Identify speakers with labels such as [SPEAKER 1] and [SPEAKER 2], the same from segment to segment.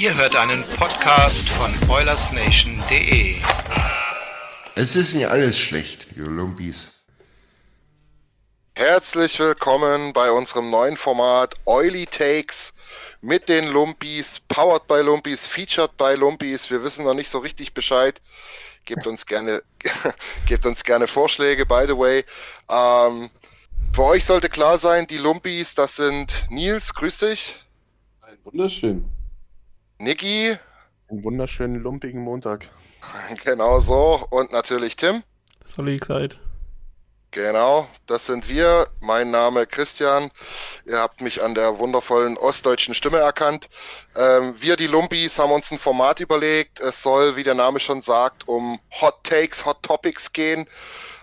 [SPEAKER 1] Ihr hört einen Podcast von OilersNation.de.
[SPEAKER 2] Es ist nicht alles schlecht, ihr Lumpis.
[SPEAKER 3] Herzlich willkommen bei unserem neuen Format Oily Takes mit den Lumpis, powered by Lumpis, featured by Lumpis. Wir wissen noch nicht so richtig Bescheid. Gebt uns gerne, gebt uns gerne Vorschläge, by the way. Ähm, für euch sollte klar sein, die Lumpis, das sind Nils, grüß dich.
[SPEAKER 4] Wunderschön.
[SPEAKER 3] Niki,
[SPEAKER 5] Einen wunderschönen lumpigen Montag.
[SPEAKER 3] genau so. Und natürlich Tim.
[SPEAKER 6] Solid
[SPEAKER 3] Genau, das sind wir. Mein Name Christian. Ihr habt mich an der wundervollen ostdeutschen Stimme erkannt. Ähm, wir, die Lumpis, haben uns ein Format überlegt. Es soll, wie der Name schon sagt, um Hot Takes, Hot Topics gehen.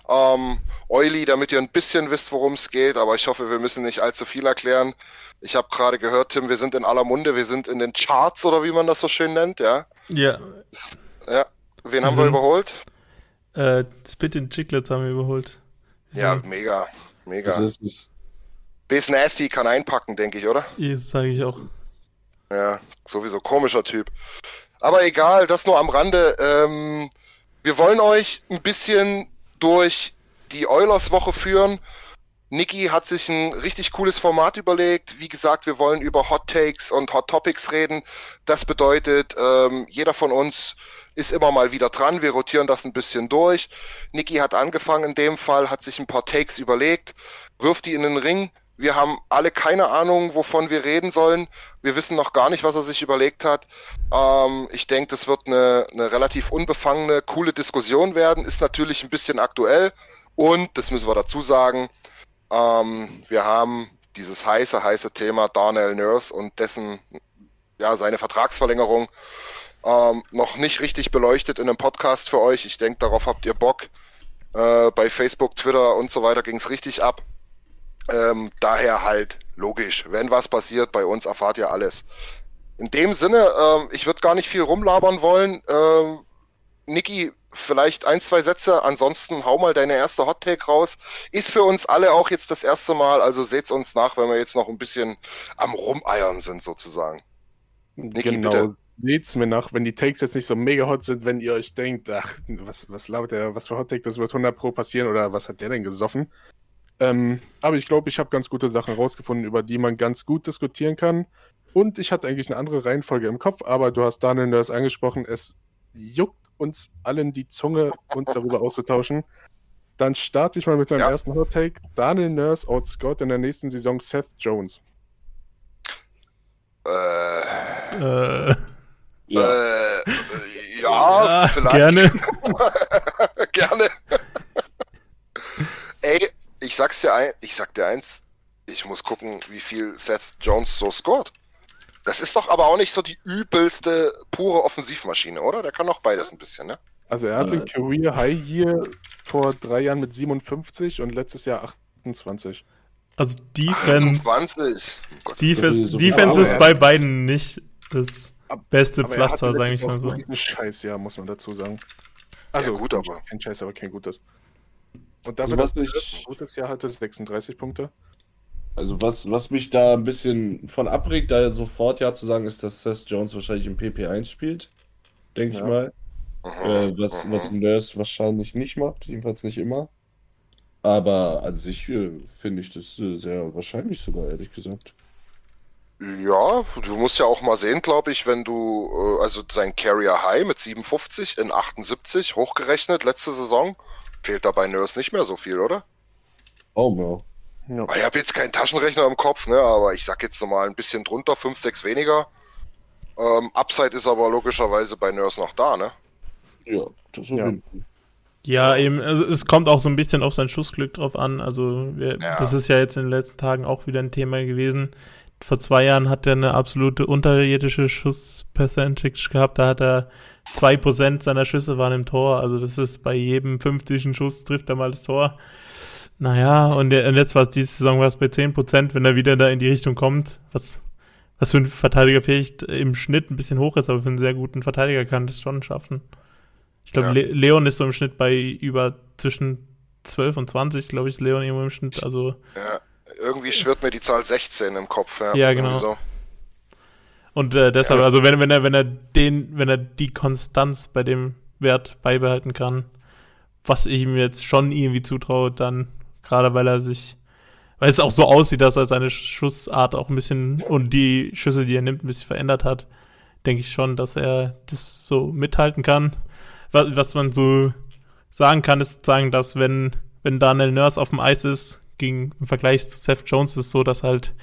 [SPEAKER 3] Ähm, Oily, damit ihr ein bisschen wisst, worum es geht, aber ich hoffe, wir müssen nicht allzu viel erklären. Ich habe gerade gehört, Tim, wir sind in aller Munde, wir sind in den Charts oder wie man das so schön nennt, ja.
[SPEAKER 6] Ja,
[SPEAKER 3] Ja. Wen haben wir
[SPEAKER 6] Mhm.
[SPEAKER 3] überholt?
[SPEAKER 6] äh, Spit and Chicklets haben wir überholt.
[SPEAKER 3] Ja,
[SPEAKER 6] Ja.
[SPEAKER 3] mega, mega.
[SPEAKER 4] Also es ist,
[SPEAKER 3] Bs Nasty kann einpacken, denke ich, oder?
[SPEAKER 6] Das sage ich auch.
[SPEAKER 3] Ja, sowieso komischer Typ. Aber egal, das nur am Rande. Ähm, wir wollen euch ein bisschen durch die Oilers-Woche führen. Niki hat sich ein richtig cooles Format überlegt. Wie gesagt, wir wollen über Hot Takes und Hot Topics reden. Das bedeutet, ähm, jeder von uns ist immer mal wieder dran. Wir rotieren das ein bisschen durch. Niki hat angefangen in dem Fall, hat sich ein paar Takes überlegt, wirft die in den Ring. Wir haben alle keine Ahnung, wovon wir reden sollen. Wir wissen noch gar nicht, was er sich überlegt hat. Ähm, ich denke, das wird eine, eine relativ unbefangene, coole Diskussion werden. Ist natürlich ein bisschen aktuell. Und, das müssen wir dazu sagen, ähm, wir haben dieses heiße, heiße Thema Darnell Nurse und dessen, ja, seine Vertragsverlängerung ähm, noch nicht richtig beleuchtet in einem Podcast für euch. Ich denke, darauf habt ihr Bock. Äh, bei Facebook, Twitter und so weiter ging es richtig ab. Ähm, daher halt logisch. Wenn was passiert, bei uns erfahrt ihr alles. In dem Sinne, ähm, ich würde gar nicht viel rumlabern wollen. Ähm, Niki, vielleicht ein, zwei Sätze. Ansonsten hau mal deine erste Hot Take raus. Ist für uns alle auch jetzt das erste Mal. Also seht's uns nach, wenn wir jetzt noch ein bisschen am Rumeiern sind, sozusagen. Niki,
[SPEAKER 5] genau.
[SPEAKER 3] bitte.
[SPEAKER 5] Seht's mir nach, wenn die Takes jetzt nicht so mega hot sind, wenn ihr euch denkt, ach, was, was labert der, was für Hot Take, das wird 100 Pro passieren oder was hat der denn gesoffen? Ähm, aber ich glaube, ich habe ganz gute Sachen rausgefunden, über die man ganz gut diskutieren kann. Und ich hatte eigentlich eine andere Reihenfolge im Kopf, aber du hast Daniel Nurse angesprochen, es juckt uns allen die Zunge, uns darüber auszutauschen. Dann starte ich mal mit meinem
[SPEAKER 3] Ja.
[SPEAKER 5] ersten Hot Take. Daniel Nurse outscored in der nächsten Saison Seth Jones.
[SPEAKER 3] Äh,
[SPEAKER 6] Äh,
[SPEAKER 4] ja.
[SPEAKER 3] äh, äh, ja,
[SPEAKER 6] ja,
[SPEAKER 3] vielleicht.
[SPEAKER 6] gerne.
[SPEAKER 3] Gerne. Ey, ich sag's dir ein, ich sag dir eins, ich muss gucken, wie viel Seth Jones so scored. Das ist doch aber auch nicht so die übelste pure Offensivmaschine, oder? Der kann doch beides ein bisschen, ne?
[SPEAKER 5] Also er hatte
[SPEAKER 4] Äh.
[SPEAKER 5] ein Career High hier vor drei Jahren mit 57 und letztes Jahr 28.
[SPEAKER 6] Also Defense,
[SPEAKER 3] 20. Oh Gott.
[SPEAKER 6] Defense,
[SPEAKER 4] So
[SPEAKER 6] Defense ist
[SPEAKER 5] ja.
[SPEAKER 6] bei beiden nicht das beste
[SPEAKER 5] Aber er
[SPEAKER 6] Pflaster, sage ich mal
[SPEAKER 5] auch
[SPEAKER 6] so.
[SPEAKER 5] Ein Scheißjahr, muss man dazu sagen. Also
[SPEAKER 3] gut, aber-
[SPEAKER 5] Kein Scheiß, aber kein gutes. Und
[SPEAKER 4] Also
[SPEAKER 5] dafür, dass er
[SPEAKER 4] ich-
[SPEAKER 5] ein gutes Jahr hatte, 36 Punkte.
[SPEAKER 4] Also was, was mich da ein bisschen von abregt, da sofort ja zu sagen, ist, dass Seth Jones wahrscheinlich im PP1 spielt. Denke
[SPEAKER 5] Ja.
[SPEAKER 4] ich mal.
[SPEAKER 3] Mhm,
[SPEAKER 4] Äh, was,
[SPEAKER 3] mhm.
[SPEAKER 4] was Nurse wahrscheinlich nicht macht, jedenfalls nicht immer. Aber an sich äh, finde ich das äh, sehr wahrscheinlich sogar, ehrlich gesagt.
[SPEAKER 3] Ja, du musst ja auch mal sehen, glaube ich, wenn du, äh, also sein Carrier High mit 57 in 78 hochgerechnet letzte Saison, fehlt dabei Nurse nicht mehr so viel, oder?
[SPEAKER 4] Oh, ja.
[SPEAKER 5] Ja.
[SPEAKER 3] Ich habe jetzt keinen Taschenrechner im Kopf, ne, aber ich sag jetzt nochmal ein bisschen drunter, 5, 6 weniger. Ähm, Upside ist aber logischerweise bei Nurse noch da, ne?
[SPEAKER 4] Ja, das
[SPEAKER 5] Ja.
[SPEAKER 6] Ja, eben, also es kommt auch so ein bisschen auf sein Schussglück drauf an. Also wir,
[SPEAKER 3] Ja.
[SPEAKER 6] das ist ja jetzt in den letzten Tagen auch wieder ein Thema gewesen. Vor zwei Jahren hat er eine absolute unterirdische Schuss-Percentage gehabt. Da hat er 2% seiner Schüsse waren im Tor. Also das ist bei jedem 50. Schuss trifft er mal das Tor. Naja, und, der, und jetzt war es diese Saison war es bei 10%, wenn er wieder da in die Richtung kommt, was, was für einen Verteidiger vielleicht im Schnitt ein bisschen hoch ist, aber für einen sehr guten Verteidiger kann das schon schaffen. Ich glaube,
[SPEAKER 3] Ja.
[SPEAKER 6] Le Leon ist so im Schnitt bei über zwischen 12 und 20, glaube ich, Leon irgendwo im Schnitt. Also,
[SPEAKER 3] Ja, irgendwie schwirrt mir die Zahl 16 im Kopf. Ja,
[SPEAKER 6] Ja, genau.
[SPEAKER 3] So.
[SPEAKER 6] und äh, deshalb, also wenn, wenn er, wenn er den, wenn er die Konstanz bei dem Wert beibehalten kann, was ich ihm jetzt schon irgendwie zutraue, dann gerade weil er sich, weil es auch so aussieht, dass er seine Schussart auch ein bisschen und die Schüsse, die er nimmt, ein bisschen verändert hat, denke ich schon, dass er das so mithalten kann. Was, was man so sagen kann, ist sozusagen, dass wenn, wenn Daniel Nurse auf dem Eis ist, gegen, im Vergleich zu Seth Jones ist es so, dass halt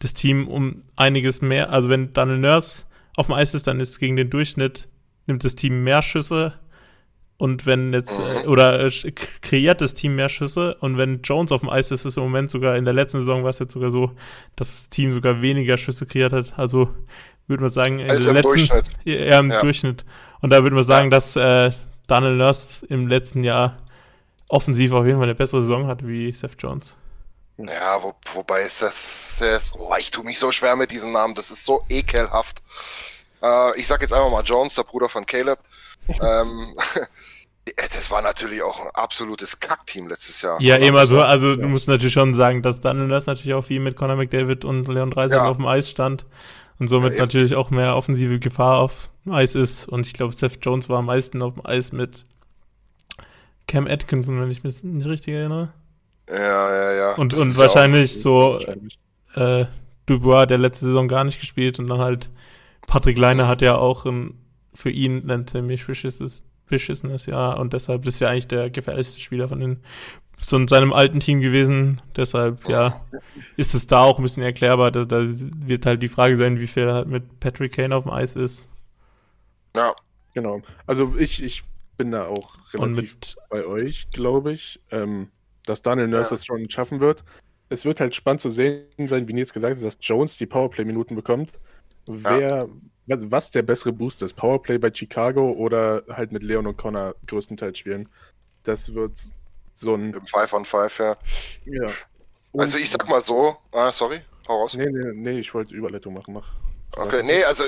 [SPEAKER 6] das Team um einiges mehr, also wenn Daniel Nurse auf dem Eis ist, dann ist gegen den Durchschnitt, nimmt das Team mehr Schüsse und wenn jetzt, äh, oder äh, kreiert das Team mehr Schüsse und wenn Jones auf dem Eis ist, ist es im Moment sogar, in der letzten Saison war es jetzt sogar so, dass das Team sogar weniger Schüsse kreiert hat, also würde man sagen, in
[SPEAKER 3] Also
[SPEAKER 6] der
[SPEAKER 3] im
[SPEAKER 6] letzten,
[SPEAKER 3] Durchschnitt.
[SPEAKER 6] ja, im
[SPEAKER 3] Ja.
[SPEAKER 6] Durchschnitt. Und da würde man sagen, dass äh, Daniel Nurse im letzten Jahr offensiv auf jeden Fall eine bessere Saison hat wie Seth Jones.
[SPEAKER 3] Ja, wo, wobei ist das, das oh, ich tue mich so schwer mit diesem Namen, das ist so ekelhaft. Äh, ich sag jetzt einfach mal Jones, der Bruder von Caleb. ähm, das war natürlich auch ein absolutes Kackteam letztes Jahr.
[SPEAKER 6] Ja, immer so.
[SPEAKER 3] so.
[SPEAKER 6] Also du musst natürlich schon sagen, dass Daniel Nurse natürlich auch viel mit Conor McDavid und Leon Dreiseitel
[SPEAKER 3] Ja.
[SPEAKER 6] auf dem Eis stand und somit
[SPEAKER 3] Ja, eben.
[SPEAKER 6] natürlich auch mehr offensive Gefahr auf dem Eis ist. Und ich glaube, Seth Jones war am meisten auf dem Eis mit Cam Atkinson, wenn ich mich nicht richtig erinnere.
[SPEAKER 3] Ja, ja, ja.
[SPEAKER 6] Und,
[SPEAKER 3] Das
[SPEAKER 6] und
[SPEAKER 3] ist ja
[SPEAKER 6] wahrscheinlich so
[SPEAKER 5] Wahrscheinlich.
[SPEAKER 6] äh, Dubois, der letzte Saison gar nicht gespielt und dann halt Patrick Leine hat ja auch ein, für ihn ein ziemlich beschissenes, beschissenes Jahr und deshalb ist er eigentlich der gefährlichste Spieler von den so in seinem alten Team gewesen. Deshalb, ja, ist es da auch ein bisschen erklärbar. Da, da wird halt die Frage sein, wie viel er halt mit Patrick Kane auf dem Eis ist.
[SPEAKER 3] Ja,
[SPEAKER 5] Genau. Also ich, ich bin da auch relativ
[SPEAKER 6] mit,
[SPEAKER 5] bei euch, glaube ich, ähm, dass Daniel Nurse
[SPEAKER 3] Ja.
[SPEAKER 5] es schon schaffen wird. Es wird halt spannend zu sehen sein, wie Nils gesagt hat, dass Jones die Powerplay-Minuten bekommt. Wer, was, was der bessere Boost ist, Powerplay bei Chicago oder halt mit Leon und Connor größtenteils spielen. Das wird so ein.
[SPEAKER 3] im Five on Five, ja.
[SPEAKER 5] Ja.
[SPEAKER 3] Also ich sag mal so, ah, sorry, hau raus.
[SPEAKER 5] Nee, nee, nee, ich wollte Überleitung machen. Mach.
[SPEAKER 3] Okay, nee, also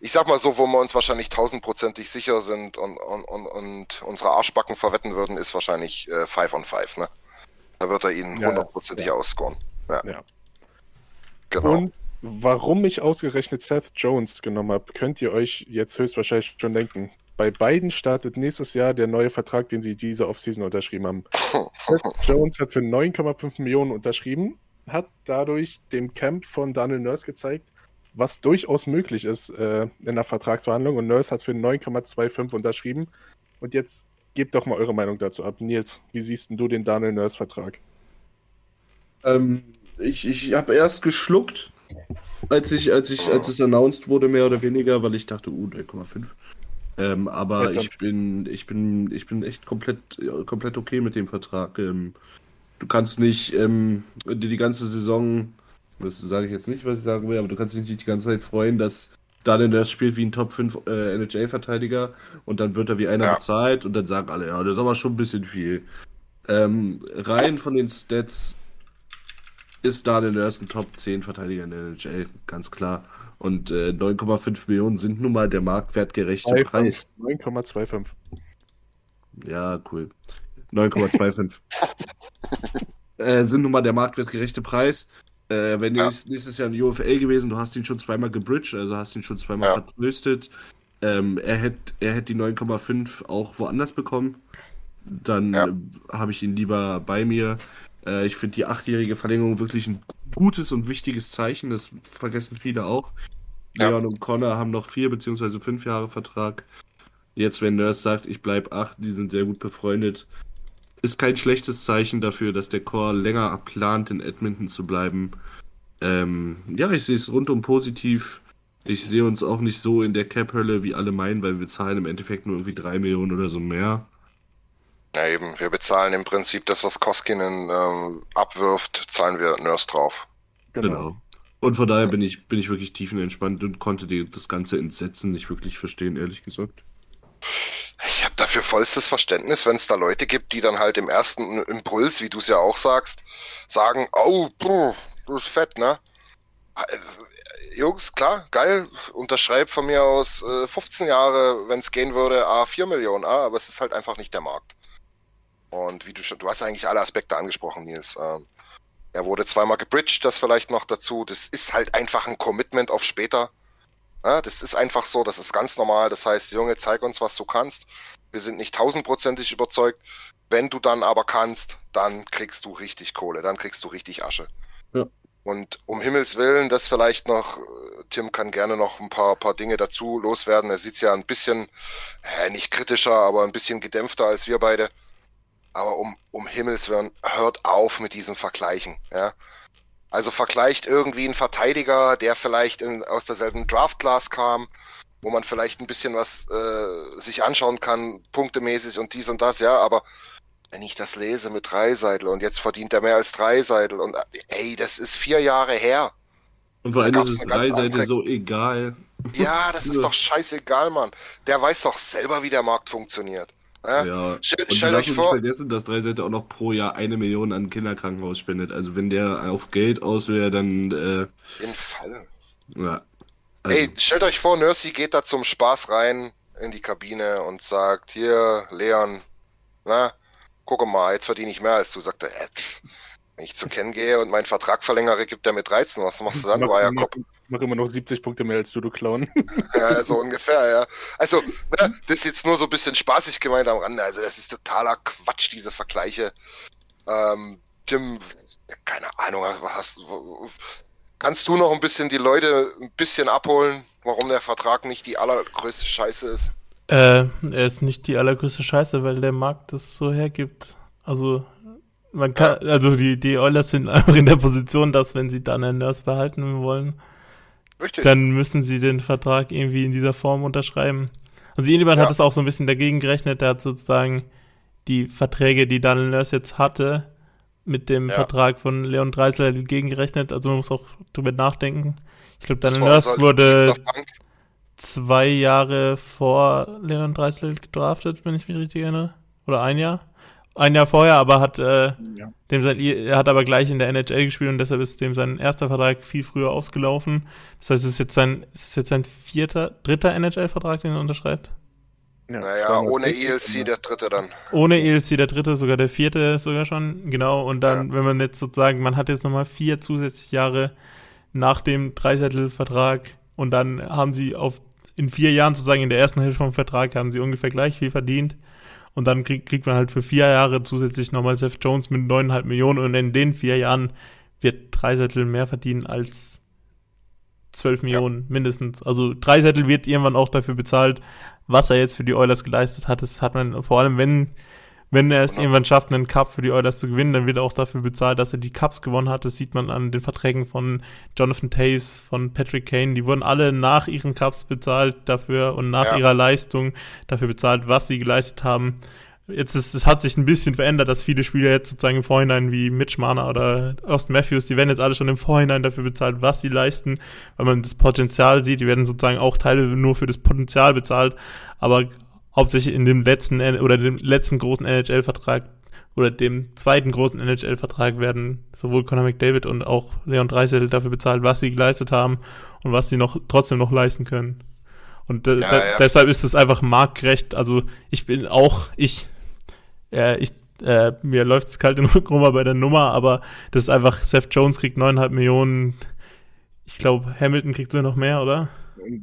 [SPEAKER 3] ich sag mal so, wo wir uns wahrscheinlich tausendprozentig sicher sind und, und, und, und unsere Arschbacken verwetten würden, ist wahrscheinlich äh, Five on Five, ne? Da wird er ihn
[SPEAKER 5] Ja,
[SPEAKER 3] hundertprozentig
[SPEAKER 5] ja.
[SPEAKER 3] ausscoren. Ja.
[SPEAKER 5] Ja.
[SPEAKER 3] Genau.
[SPEAKER 5] Und warum ich ausgerechnet Seth Jones genommen habe, könnt ihr euch jetzt höchstwahrscheinlich schon denken. Bei beiden startet nächstes Jahr der neue Vertrag, den sie diese Offseason unterschrieben haben. Seth Jones hat für 9,5 Millionen unterschrieben, hat dadurch dem Camp von Daniel Nurse gezeigt, was durchaus möglich ist äh, in der Vertragsverhandlung. Und Nurse hat für 9,25 unterschrieben. Und jetzt gebt doch mal eure Meinung dazu ab. Nils, wie siehst denn du den Daniel Nurse-Vertrag?
[SPEAKER 4] Ähm, ich ich habe erst geschluckt, als ich, als ich, als es announced wurde, mehr oder weniger, weil ich dachte, uh, 9,5. Ähm, aber
[SPEAKER 5] Ja,
[SPEAKER 4] ich bin, ich bin, ich bin echt komplett, komplett okay mit dem Vertrag. Ähm, du kannst nicht ähm, dir die ganze Saison, das sage ich jetzt nicht, was ich sagen will, aber du kannst dich nicht die ganze Zeit freuen, dass Daniel das spielt wie ein Top 5 äh, NHL-Verteidiger und dann wird er wie einer
[SPEAKER 3] Ja.
[SPEAKER 4] bezahlt und dann sagen alle, ja, das ist aber schon ein bisschen viel. Ähm, rein von den Stats ist Daniel Nurse ein Top 10 Verteidiger in der NHL, ganz klar. Und äh, 9,5 Millionen sind nun mal der marktwertgerechte Preis.
[SPEAKER 5] 9,25.
[SPEAKER 4] Ja, cool. 9,25. äh, sind nun mal der marktwertgerechte Preis. Äh, wenn
[SPEAKER 3] Ja.
[SPEAKER 4] nächstes, Jahr in UFL gewesen, du hast ihn schon zweimal gebridged, also hast ihn schon zweimal
[SPEAKER 3] Ja.
[SPEAKER 4] vertröstet. Ähm, er hätte er hätt die 9,5 auch woanders bekommen. dann ja. habe ich ihn lieber bei mir. Äh, ich finde die achtjährige Verlängerung wirklich ein gutes und wichtiges Zeichen. Das vergessen viele auch. Ja. Leon und Connor haben noch vier beziehungsweise fünf Jahre Vertrag. Jetzt, wenn Nurse sagt, ich bleibe acht, die sind sehr gut befreundet, ist kein schlechtes Zeichen dafür, dass der Core länger plant, in Edmonton zu bleiben. Ähm, ja, ich sehe es rundum positiv. Ich sehe uns auch nicht so in der Cap-Hölle, wie alle meinen, weil wir zahlen im Endeffekt nur irgendwie drei Millionen oder so mehr.
[SPEAKER 3] Ja, eben. Wir bezahlen im Prinzip das, was Koskinen ähm, abwirft, zahlen wir Nurse drauf.
[SPEAKER 4] Genau. genau. Und von daher bin ich, bin ich wirklich tiefenentspannt und konnte die, das ganze Entsetzen nicht wirklich verstehen, ehrlich gesagt.
[SPEAKER 3] Ich habe dafür vollstes Verständnis, wenn es da Leute gibt, die dann halt im ersten Impuls, wie du es ja auch sagst, sagen, oh, puh, das ist fett, ne? Äh, Jungs, klar, geil, unterschreib von mir aus äh, 15 Jahre, wenn es gehen würde, A, 4 Millionen, A, aber es ist halt einfach nicht der Markt. Und wie du schon, du hast eigentlich alle Aspekte angesprochen, Nils. Ähm, er wurde zweimal gebridged, das vielleicht noch dazu. Das ist halt einfach ein Commitment auf später. Ja, das ist einfach so, das ist ganz normal. Das heißt, Junge, zeig uns, was du kannst. Wir sind nicht tausendprozentig überzeugt. Wenn du dann aber kannst, dann kriegst du richtig Kohle, dann kriegst du richtig Asche. Ja. Und um Himmels Willen, das vielleicht noch, Tim kann gerne noch ein paar, paar Dinge dazu loswerden. Er sieht ja ein bisschen, äh, nicht kritischer, aber ein bisschen gedämpfter als wir beide. Aber um, um Himmels Willen, hört auf mit diesem Vergleichen. Ja? Also vergleicht irgendwie einen Verteidiger, der vielleicht in, aus derselben Draft-Class kam, wo man vielleicht ein bisschen was äh, sich anschauen kann, punktemäßig und dies und das, ja, aber wenn ich das lese mit Dreiseitel und jetzt verdient er mehr als Dreiseitel und ey, das ist vier Jahre her.
[SPEAKER 4] Und vor allem ist es Dreiseitel so egal.
[SPEAKER 3] Ja, das ist doch scheißegal, Mann. Der weiß doch selber, wie der Markt funktioniert. Ja,
[SPEAKER 4] ja. Stellt, stellt euch vor. Nicht vergessen, dass Dreiseite auch noch pro Jahr eine Million an Kinderkrankenhaus spendet. Also wenn der auf Geld aus wäre, dann. Äh,
[SPEAKER 3] in Fall. Ja. Also. Ey, stellt euch vor, Nursey geht da zum Spaß rein in die Kabine und sagt: Hier, Leon, na, guck mal, jetzt verdiene ich mehr als du. Sagt er, äh, pff, wenn ich zu Ken gehe und meinen Vertrag verlängere, gibt er mir 13. Was machst du dann, du Eierkopf?
[SPEAKER 5] Mach immer noch 70 Punkte mehr als du, du Clown.
[SPEAKER 3] ja, so ungefähr, ja. Also, ne, das ist jetzt nur so ein bisschen spaßig gemeint am Rande. Also, das ist totaler Quatsch, diese Vergleiche. Ähm, Tim, keine Ahnung, was hast du. Kannst du noch ein bisschen die Leute ein bisschen abholen, warum der Vertrag nicht die allergrößte Scheiße ist?
[SPEAKER 6] Äh, er ist nicht die allergrößte Scheiße, weil der Markt das so hergibt. Also, man kann, also die, die Oilers sind einfach in der Position, dass wenn sie dann einen Nurse behalten wollen, Richtig. dann müssen sie den Vertrag irgendwie in dieser Form unterschreiben. Also jemand ja. hat es auch so ein bisschen dagegen gerechnet, der hat sozusagen die Verträge, die Daniel Nurse jetzt hatte, mit dem ja. Vertrag von Leon Dreisler gegengerechnet. Also man muss auch drüber nachdenken. Ich glaube, Daniel Nurse wurde zwei Jahre vor Leon Dreisler gedraftet, wenn ich mich richtig erinnere. Oder ein Jahr ein Jahr vorher, aber hat äh, ja. dem sein, er hat aber gleich in der NHL gespielt und deshalb ist dem sein erster Vertrag viel früher ausgelaufen. Das heißt, es ist jetzt sein, es ist jetzt sein vierter, dritter NHL-Vertrag, den er unterschreibt.
[SPEAKER 3] Ja, naja, ohne ELC der dritte dann.
[SPEAKER 6] Ohne ELC der dritte, sogar der vierte sogar schon, genau. Und dann, ja. wenn man jetzt sozusagen, man hat jetzt nochmal vier zusätzliche Jahre nach dem Dreisettel-Vertrag und dann haben sie auf in vier Jahren sozusagen in der ersten Hälfte vom Vertrag haben sie ungefähr gleich viel verdient. Und dann krieg, kriegt man halt für vier Jahre zusätzlich nochmal Seth Jones mit neuneinhalb Millionen und in den vier Jahren wird Dreisettel mehr verdienen als zwölf Millionen ja. mindestens. Also Dreisettel wird irgendwann auch dafür bezahlt, was er jetzt für die Oilers geleistet hat. Das hat man vor allem, wenn wenn er es genau. irgendwann schafft, einen Cup für die Oilers zu gewinnen, dann wird er auch dafür bezahlt, dass er die Cups gewonnen hat. Das sieht man an den Verträgen von Jonathan Taves, von Patrick Kane. Die wurden alle nach ihren Cups bezahlt dafür und nach ja. ihrer Leistung dafür bezahlt, was sie geleistet haben. Jetzt ist, es hat sich ein bisschen verändert, dass viele Spieler jetzt sozusagen im Vorhinein wie Mitch Marner oder Austin Matthews, die werden jetzt alle schon im Vorhinein dafür bezahlt, was sie leisten, weil man das Potenzial sieht. Die werden sozusagen auch Teile nur für das Potenzial bezahlt, aber hauptsächlich in dem letzten oder dem letzten großen NHL-Vertrag oder dem zweiten großen NHL-Vertrag werden sowohl Conor McDavid und auch Leon Dreisel dafür bezahlt, was sie geleistet haben und was sie noch trotzdem noch leisten können. Und ja, ja. deshalb ist es einfach marktgerecht. Also ich bin auch, ich, äh, ich, äh, mir läuft es kalt den Rücken bei der Nummer, aber das ist einfach, Seth Jones kriegt neuneinhalb Millionen. Ich glaube, Hamilton kriegt so noch mehr, oder?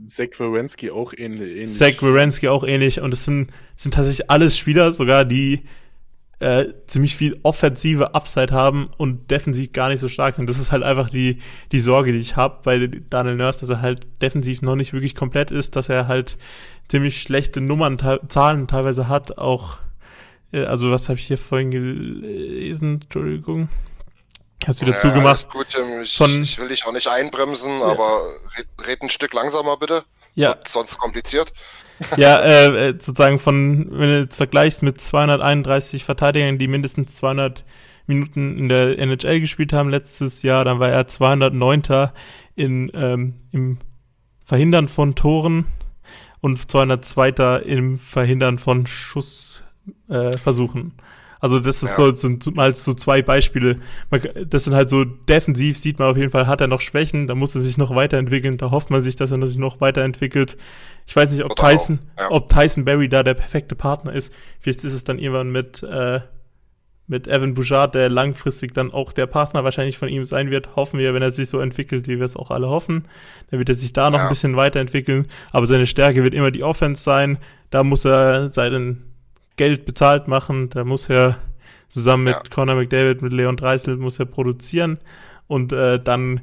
[SPEAKER 5] Zach Wierenski auch ähnlich.
[SPEAKER 6] Zach Wierenski auch ähnlich. Und es sind, sind tatsächlich alles Spieler, sogar die äh, ziemlich viel offensive Upside haben und defensiv gar nicht so stark sind. Das ist halt einfach die, die Sorge, die ich habe bei Daniel Nurse, dass er halt defensiv noch nicht wirklich komplett ist, dass er halt ziemlich schlechte Nummern, Zahlen teilweise hat, auch, äh, also was habe ich hier vorhin gelesen, Entschuldigung. Hast du wieder ja, zugemacht?
[SPEAKER 3] Gut, ich, Von, ich will dich auch nicht einbremsen, ja. aber red, red, ein Stück langsamer bitte. Ja. Sonst kompliziert.
[SPEAKER 6] Ja, äh, äh, sozusagen von, wenn du jetzt vergleichst mit 231 Verteidigern, die mindestens 200 Minuten in der NHL gespielt haben letztes Jahr, dann war er 209. In, ähm, im Verhindern von Toren und 202. im Verhindern von Schussversuchen. Äh, also das ist ja. so, sind mal so zwei Beispiele. Das sind halt so defensiv sieht man auf jeden Fall, hat er noch Schwächen, da muss er sich noch weiterentwickeln, da hofft man sich, dass er sich noch weiterentwickelt. Ich weiß nicht, ob Oder Tyson, ja. ob Tyson Berry da der perfekte Partner ist. Vielleicht ist es dann irgendwann mit, äh, mit Evan Bouchard, der langfristig dann auch der Partner wahrscheinlich von ihm sein wird, hoffen wir, wenn er sich so entwickelt, wie wir es auch alle hoffen. Dann wird er sich da noch ja. ein bisschen weiterentwickeln. Aber seine Stärke wird immer die Offense sein. Da muss er seinen Geld bezahlt machen. Da muss er zusammen mit ja. Conor McDavid, mit Leon Dreisel, muss er produzieren. Und äh, dann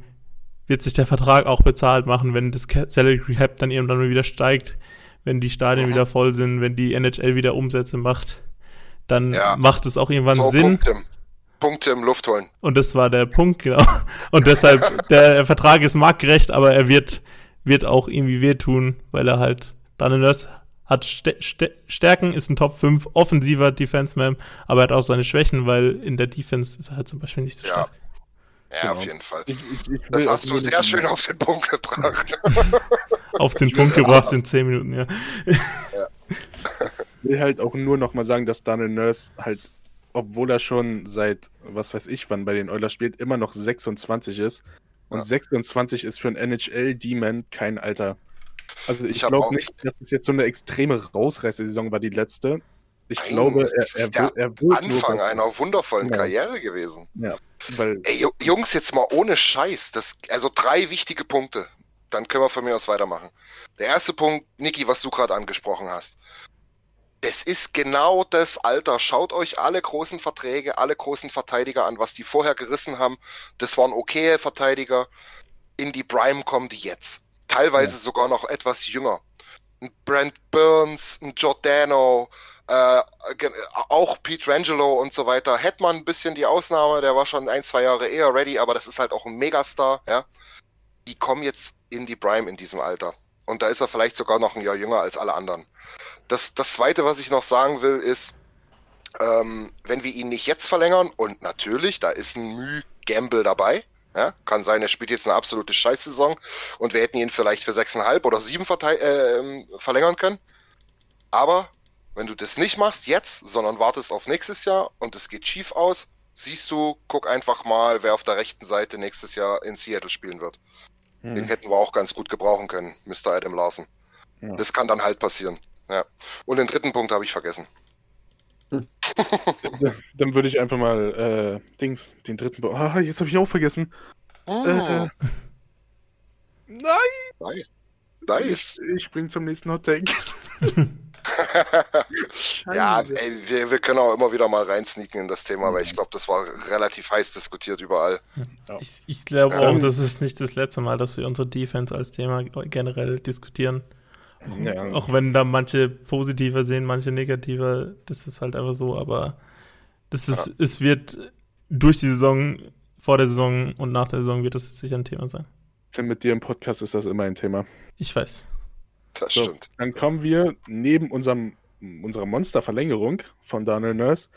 [SPEAKER 6] wird sich der Vertrag auch bezahlt machen, wenn das Salary Cap dann irgendwann wieder steigt, wenn die Stadien mhm. wieder voll sind, wenn die NHL wieder Umsätze macht. Dann ja. macht es auch irgendwann so, Sinn.
[SPEAKER 3] Punkte. Punkte im Luft holen.
[SPEAKER 6] Und das war der Punkt, genau. Und deshalb, der Vertrag ist marktgerecht, aber er wird, wird auch irgendwie wehtun, weil er halt dann in das hat St St Stärken, ist ein Top 5 offensiver Defenseman, aber er hat auch seine Schwächen, weil in der Defense ist er halt zum Beispiel nicht so
[SPEAKER 3] stark. Ja, genau. auf jeden Fall. Ich, ich, ich das hast du sehr schön auf den Punkt gebracht.
[SPEAKER 6] auf den Punkt gebracht in 10 Minuten, ja.
[SPEAKER 5] ja. Ich will halt auch nur noch mal sagen, dass Daniel Nurse halt, obwohl er schon seit, was weiß ich wann bei den Oilers spielt, immer noch 26 ist. Und ja. 26 ist für einen NHL-Demon kein Alter. Also ich, ich glaube nicht, dass es jetzt so eine extreme Rausreißer-Saison war, die letzte. Ich Nein, glaube, er, er,
[SPEAKER 3] der er wird Anfang nur einer wundervollen ja. Karriere gewesen. Ja, weil Ey, Jungs, jetzt mal ohne Scheiß. Das, also drei wichtige Punkte. Dann können wir von mir aus weitermachen. Der erste Punkt, Niki, was du gerade angesprochen hast. Es ist genau das Alter. Schaut euch alle großen Verträge, alle großen Verteidiger an, was die vorher gerissen haben. Das waren okaye Verteidiger. In die Prime kommen die jetzt teilweise ja. sogar noch etwas jünger. Ein Brent Burns, ein Giordano, äh, auch Pete Rangelo und so weiter. Hetman ein bisschen die Ausnahme, der war schon ein, zwei Jahre eher ready, aber das ist halt auch ein Megastar, ja. Die kommen jetzt in die Prime in diesem Alter. Und da ist er vielleicht sogar noch ein Jahr jünger als alle anderen. Das, das zweite, was ich noch sagen will, ist, ähm, wenn wir ihn nicht jetzt verlängern, und natürlich, da ist ein Müh Gamble dabei, ja, kann sein, er spielt jetzt eine absolute Scheißsaison und wir hätten ihn vielleicht für 6,5 oder 7 äh, verlängern können. Aber wenn du das nicht machst jetzt, sondern wartest auf nächstes Jahr und es geht schief aus, siehst du, guck einfach mal, wer auf der rechten Seite nächstes Jahr in Seattle spielen wird. Hm. Den hätten wir auch ganz gut gebrauchen können, Mr. Adam Larsen. Ja. Das kann dann halt passieren. Ja. Und den dritten Punkt habe ich vergessen.
[SPEAKER 5] Dann würde ich einfach mal äh, Dings, den dritten. Ba ah, jetzt habe ich auch vergessen. Oh. Äh, nein! Nice. nice. Ich, ich spring zum nächsten Hot Take.
[SPEAKER 3] ja, ey, wir, wir, können auch immer wieder mal reinsneaken in das Thema, weil ich glaube, das war relativ heiß diskutiert überall.
[SPEAKER 6] Ich, ich glaube ja. auch, das ist nicht das letzte Mal, dass wir unsere Defense als Thema generell diskutieren. Ja. Auch wenn da manche positiver sehen, manche negativer, das ist halt einfach so, aber das ist, ja. es wird durch die Saison, vor der Saison und nach der Saison wird das sicher ein Thema sein.
[SPEAKER 5] Mit dir im Podcast ist das immer ein Thema.
[SPEAKER 6] Ich weiß.
[SPEAKER 3] Das so, stimmt.
[SPEAKER 5] Dann kommen wir neben unserem, unserer Monster-Verlängerung von Daniel Nurse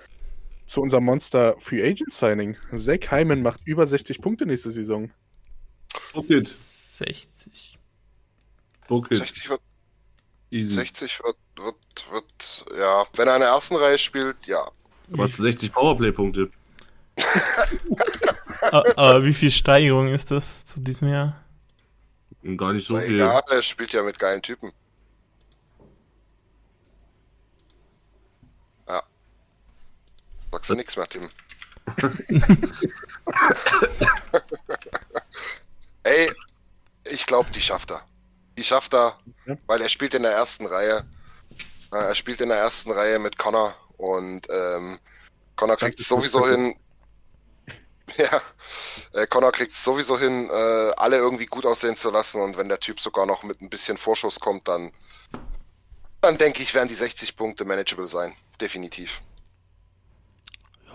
[SPEAKER 5] zu unserem Monster Free Agent Signing. Zach Hyman macht über 60 Punkte nächste Saison.
[SPEAKER 6] Bucket. 60.
[SPEAKER 3] Bucket. 60 wird Easy. 60 wird, wird, wird, ja, wenn er in der ersten Reihe spielt, ja.
[SPEAKER 4] Aber 60 Powerplay-Punkte.
[SPEAKER 6] aber wie viel Steigerung ist das zu diesem Jahr?
[SPEAKER 4] Gar nicht so viel.
[SPEAKER 3] Egal, er spielt ja mit geilen Typen. Ja. Sagst du nichts mehr, Tim. Ey, ich glaube, die schafft er. Die schafft er, ja. weil er spielt in der ersten Reihe. Er spielt in der ersten Reihe mit Connor und ähm, Connor kriegt es sowieso hin. Ja, äh, Connor kriegt es sowieso hin, äh, alle irgendwie gut aussehen zu lassen und wenn der Typ sogar noch mit ein bisschen Vorschuss kommt, dann, dann denke ich, werden die 60 Punkte manageable sein. Definitiv.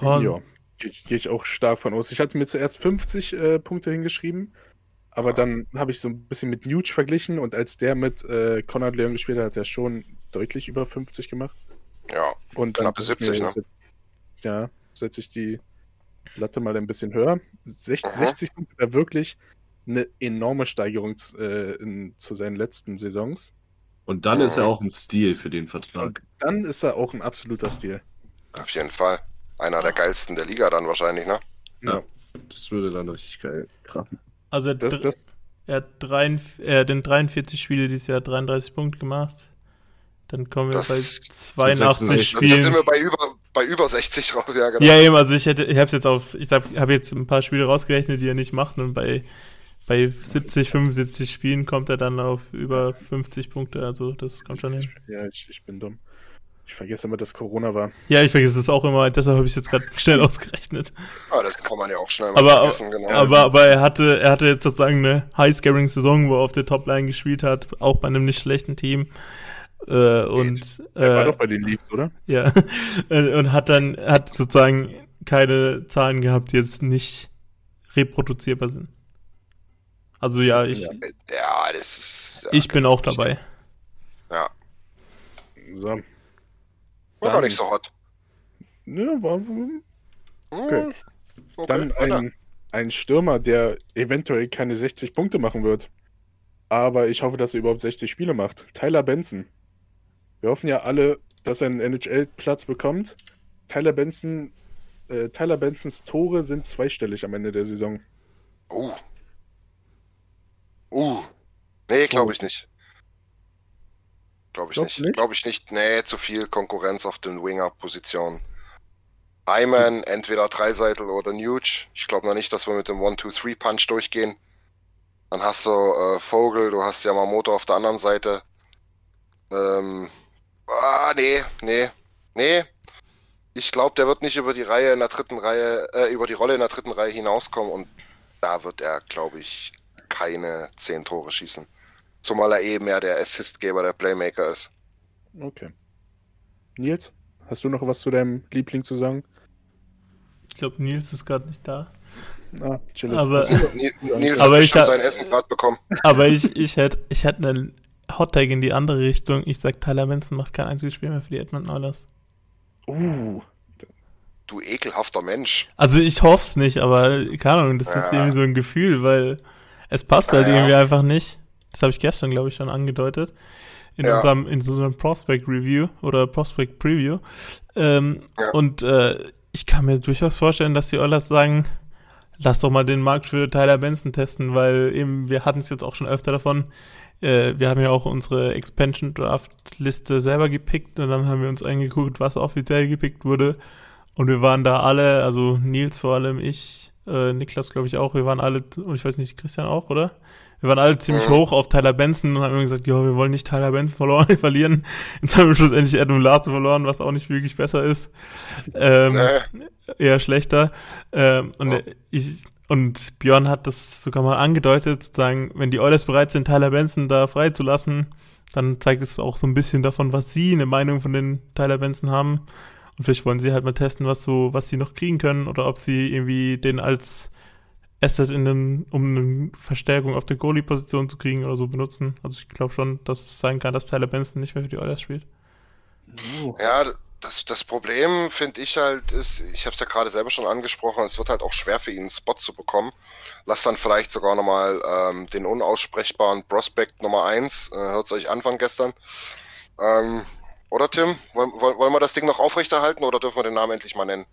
[SPEAKER 6] Ja,
[SPEAKER 5] Ja, gehe geh ich auch stark von aus. Ich hatte mir zuerst 50 äh, Punkte hingeschrieben, aber dann habe ich so ein bisschen mit Nuge verglichen und als der mit äh, Conrad Leon gespielt hat, hat er schon deutlich über 50 gemacht.
[SPEAKER 3] Ja,
[SPEAKER 5] Und
[SPEAKER 3] Knappe
[SPEAKER 5] dachte ich
[SPEAKER 3] 70, ne?
[SPEAKER 5] Ja, setze ich die Latte mal ein bisschen höher. 60,
[SPEAKER 3] Aha.
[SPEAKER 5] 60 Punkte wäre wirklich eine enorme Steigerung äh, in, zu seinen letzten Saisons.
[SPEAKER 4] Und dann ist er auch ein Stil für den Vertrag.
[SPEAKER 5] Und dann ist er auch ein absoluter Stil.
[SPEAKER 3] auf jeden Fall. Einer der geilsten der Liga dann wahrscheinlich, ne?
[SPEAKER 4] Ja. Das würde dann richtig geil krachen.
[SPEAKER 6] Also er,
[SPEAKER 5] Das, das,
[SPEAKER 6] er hat dreien- er hat in 43 Spiele dieses Jahr 33 Punkte gemacht. Dann kommen wir
[SPEAKER 3] Das-
[SPEAKER 6] bei
[SPEAKER 3] das
[SPEAKER 6] 82
[SPEAKER 4] 66.
[SPEAKER 3] Also,
[SPEAKER 6] Spielen.
[SPEAKER 3] da sind wir bei über, bei über 60 raus, ja, genau.
[SPEAKER 6] Ja, eben, also ich hätte, ich habe jetzt auf, ich habe jetzt ein paar Spiele rausgerechnet, die er nicht macht und bei, bei 70, 75 Spielen kommt er dann auf über 50 Punkte, also das kommt schon hin.
[SPEAKER 5] ja, ich, ich bin dumm. Ich vergesse immer, dass Corona war.
[SPEAKER 6] Ja, ich vergesse es auch immer, deshalb habe ich es jetzt gerade schnell ausgerechnet.
[SPEAKER 3] Ah, das kann man ja auch schnell mal
[SPEAKER 6] Aber,
[SPEAKER 3] vergessen, genau.
[SPEAKER 6] aber, aber er hatte, er hatte jetzt sozusagen eine High-Scaring-Saison, wo er auf der Topline gespielt hat, auch bei einem nicht schlechten Team. Äh, und
[SPEAKER 5] Er war
[SPEAKER 6] äh,
[SPEAKER 5] doch bei den Leafs, oder?
[SPEAKER 6] Ja. Und hat dann, hat sozusagen keine Zahlen gehabt, die jetzt nicht reproduzierbar sind. Also ja, ich,
[SPEAKER 5] Ja.
[SPEAKER 3] ja, das ist. Ja,
[SPEAKER 6] ich bin auch dabei.
[SPEAKER 3] Ja,
[SPEAKER 5] So.
[SPEAKER 3] War gar nicht so hot.
[SPEAKER 5] Ja, war,
[SPEAKER 3] Hm,
[SPEAKER 5] Okay.
[SPEAKER 3] okay,
[SPEAKER 5] Dann ein, ein Stürmer, der eventuell keine 60 Punkte machen wird. Aber ich hoffe, dass er überhaupt 60 Spiele macht. Tyler Benson. Wir hoffen ja alle, dass er einen NHL-Platz bekommt. Tyler Benson, äh, Tyler Bensons Tore sind zweistellig am Ende der Saison.
[SPEAKER 3] Uh. Uh. Nee, glaube ich nicht. Glaube ich
[SPEAKER 5] Glaubst
[SPEAKER 3] nicht.
[SPEAKER 5] nicht?
[SPEAKER 3] Glaube ich nicht. Nee, zu viel Konkurrenz auf den Winger-Positionen. Hyman, entweder Dreiseitel oder Nuge. Ich glaube noch nicht, dass wir mit dem 1-2-3-Punch durchgehen. Dann hast du äh, Vogel, du hast Yamamoto auf der anderen Seite. Ähm, ah, nee, nee, nee. Ich glaube, der wird nicht über die Reihe in der dritten Reihe, äh, über die Rolle in der dritten Reihe hinauskommen und da wird er, glaube ich, keine zehn Tore schießen. Zumal er eben ja der Assistgeber, der Playmaker ist.
[SPEAKER 5] Okay. Nils, hast du noch was zu deinem Liebling zu sagen?
[SPEAKER 6] Ich glaube, Nils ist gerade nicht da.
[SPEAKER 5] Ah, chillig.
[SPEAKER 6] Aber,
[SPEAKER 3] Ni- Nils
[SPEAKER 6] Aber
[SPEAKER 3] hat
[SPEAKER 6] ich
[SPEAKER 3] sein Essen gerade bekommen.
[SPEAKER 6] aber ich, ich hätte ich hätt einen Hot Tag in die andere Richtung. Ich sag, Tyler Benson macht kein einziges Spiel mehr für die Edmonton Oilers.
[SPEAKER 5] uh,
[SPEAKER 3] Du ekelhafter Mensch.
[SPEAKER 6] Also ich hoffe es nicht, aber keine Ahnung, das ist
[SPEAKER 3] Ja.
[SPEAKER 6] irgendwie so ein Gefühl, weil es passt halt
[SPEAKER 3] Ja, ja.
[SPEAKER 6] irgendwie einfach nicht. Das habe ich gestern, glaube ich, schon angedeutet. In
[SPEAKER 3] Ja.
[SPEAKER 6] unserem, in unserem Prospect Review oder Prospect Preview. Ähm,
[SPEAKER 3] Ja.
[SPEAKER 6] Und äh, ich kann mir durchaus vorstellen, dass die Oilers sagen, lass doch mal den Markt für Tyler Benson testen, weil eben, wir hatten es jetzt auch schon öfter davon. Äh, wir haben ja auch unsere Expansion Draft Liste selber gepickt und dann haben wir uns angeguckt, was offiziell gepickt wurde. Und wir waren da alle, also Nils vor allem, ich, äh, Niklas glaube ich auch, wir waren alle, und ich weiß nicht, Christian auch, oder? Wir waren alle ziemlich
[SPEAKER 3] Mhm.
[SPEAKER 6] hoch auf Tyler Benson und haben immer gesagt, ja, wir wollen nicht Tyler Benson verloren, verlieren. Jetzt haben wir schlussendlich Adam Larson verloren, was auch nicht wirklich besser ist. Ähm,
[SPEAKER 3] Nee.
[SPEAKER 6] eher schlechter. Ähm, und,
[SPEAKER 3] Ja.
[SPEAKER 6] ich, und Björn hat das sogar mal angedeutet, sagen, wenn die Oilers bereit sind, Tyler Benson da freizulassen, dann zeigt es auch so ein bisschen davon, was sie eine Meinung von den Tyler Benson haben. Und vielleicht wollen sie halt mal testen, was so, was sie noch kriegen können oder ob sie irgendwie den als Asset in den, um eine Verstärkung auf der Goalie-Position zu kriegen oder so benutzen. Also ich glaube schon, dass es sein kann, dass Tyler Benson nicht mehr für die Oilers spielt.
[SPEAKER 3] Ja, das, das Problem finde ich halt ist, ich habe es ja gerade selber schon angesprochen, es wird halt auch schwer für ihn einen Spot zu bekommen. Lass dann vielleicht sogar nochmal ähm, den unaussprechbaren Prospect Nummer 1, äh, hört es euch an von gestern. Ähm, oder Tim, wollen, wollen wir das Ding noch aufrechterhalten oder dürfen wir den Namen endlich mal nennen?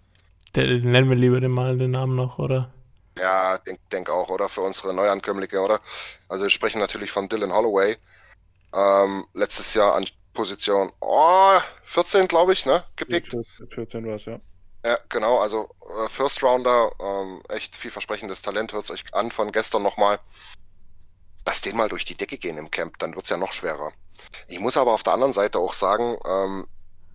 [SPEAKER 6] Der, nennen wir lieber den mal den Namen noch, oder?
[SPEAKER 3] Ja, denk, denk auch, oder? Für unsere Neuankömmlinge, oder? Also wir sprechen natürlich von Dylan Holloway. Ähm, letztes Jahr an Position oh, 14, glaube ich, ne? Gepickt.
[SPEAKER 5] 14 war es, ja.
[SPEAKER 3] Ja, genau, also äh, First Rounder, ähm, echt vielversprechendes Talent, hört euch an von gestern nochmal. Lass den mal durch die Decke gehen im Camp, dann wird's ja noch schwerer. Ich muss aber auf der anderen Seite auch sagen, ähm,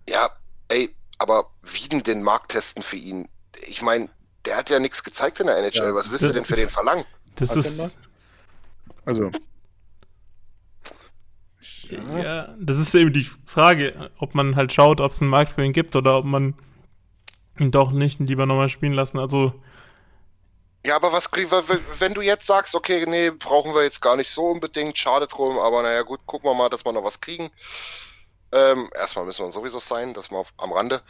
[SPEAKER 3] ja, ey, aber wie denn den Markt testen für ihn? Ich meine, der hat ja nichts gezeigt in der NHL.
[SPEAKER 4] Ja.
[SPEAKER 3] Was willst du denn für den verlangen?
[SPEAKER 6] Das ist?
[SPEAKER 5] Also.
[SPEAKER 6] ja, das ist eben die Frage, ob man halt schaut, ob es einen Markt für ihn gibt oder ob man ihn doch nicht lieber nochmal spielen lassen. Also,
[SPEAKER 3] Ja, aber was kriegen wir, wenn du jetzt sagst, okay, nee, brauchen wir jetzt gar nicht so unbedingt, schade drum, aber naja, gut, gucken wir mal, dass wir noch was kriegen. Ähm, erstmal müssen wir sowieso sein, das mal auf, am Rande.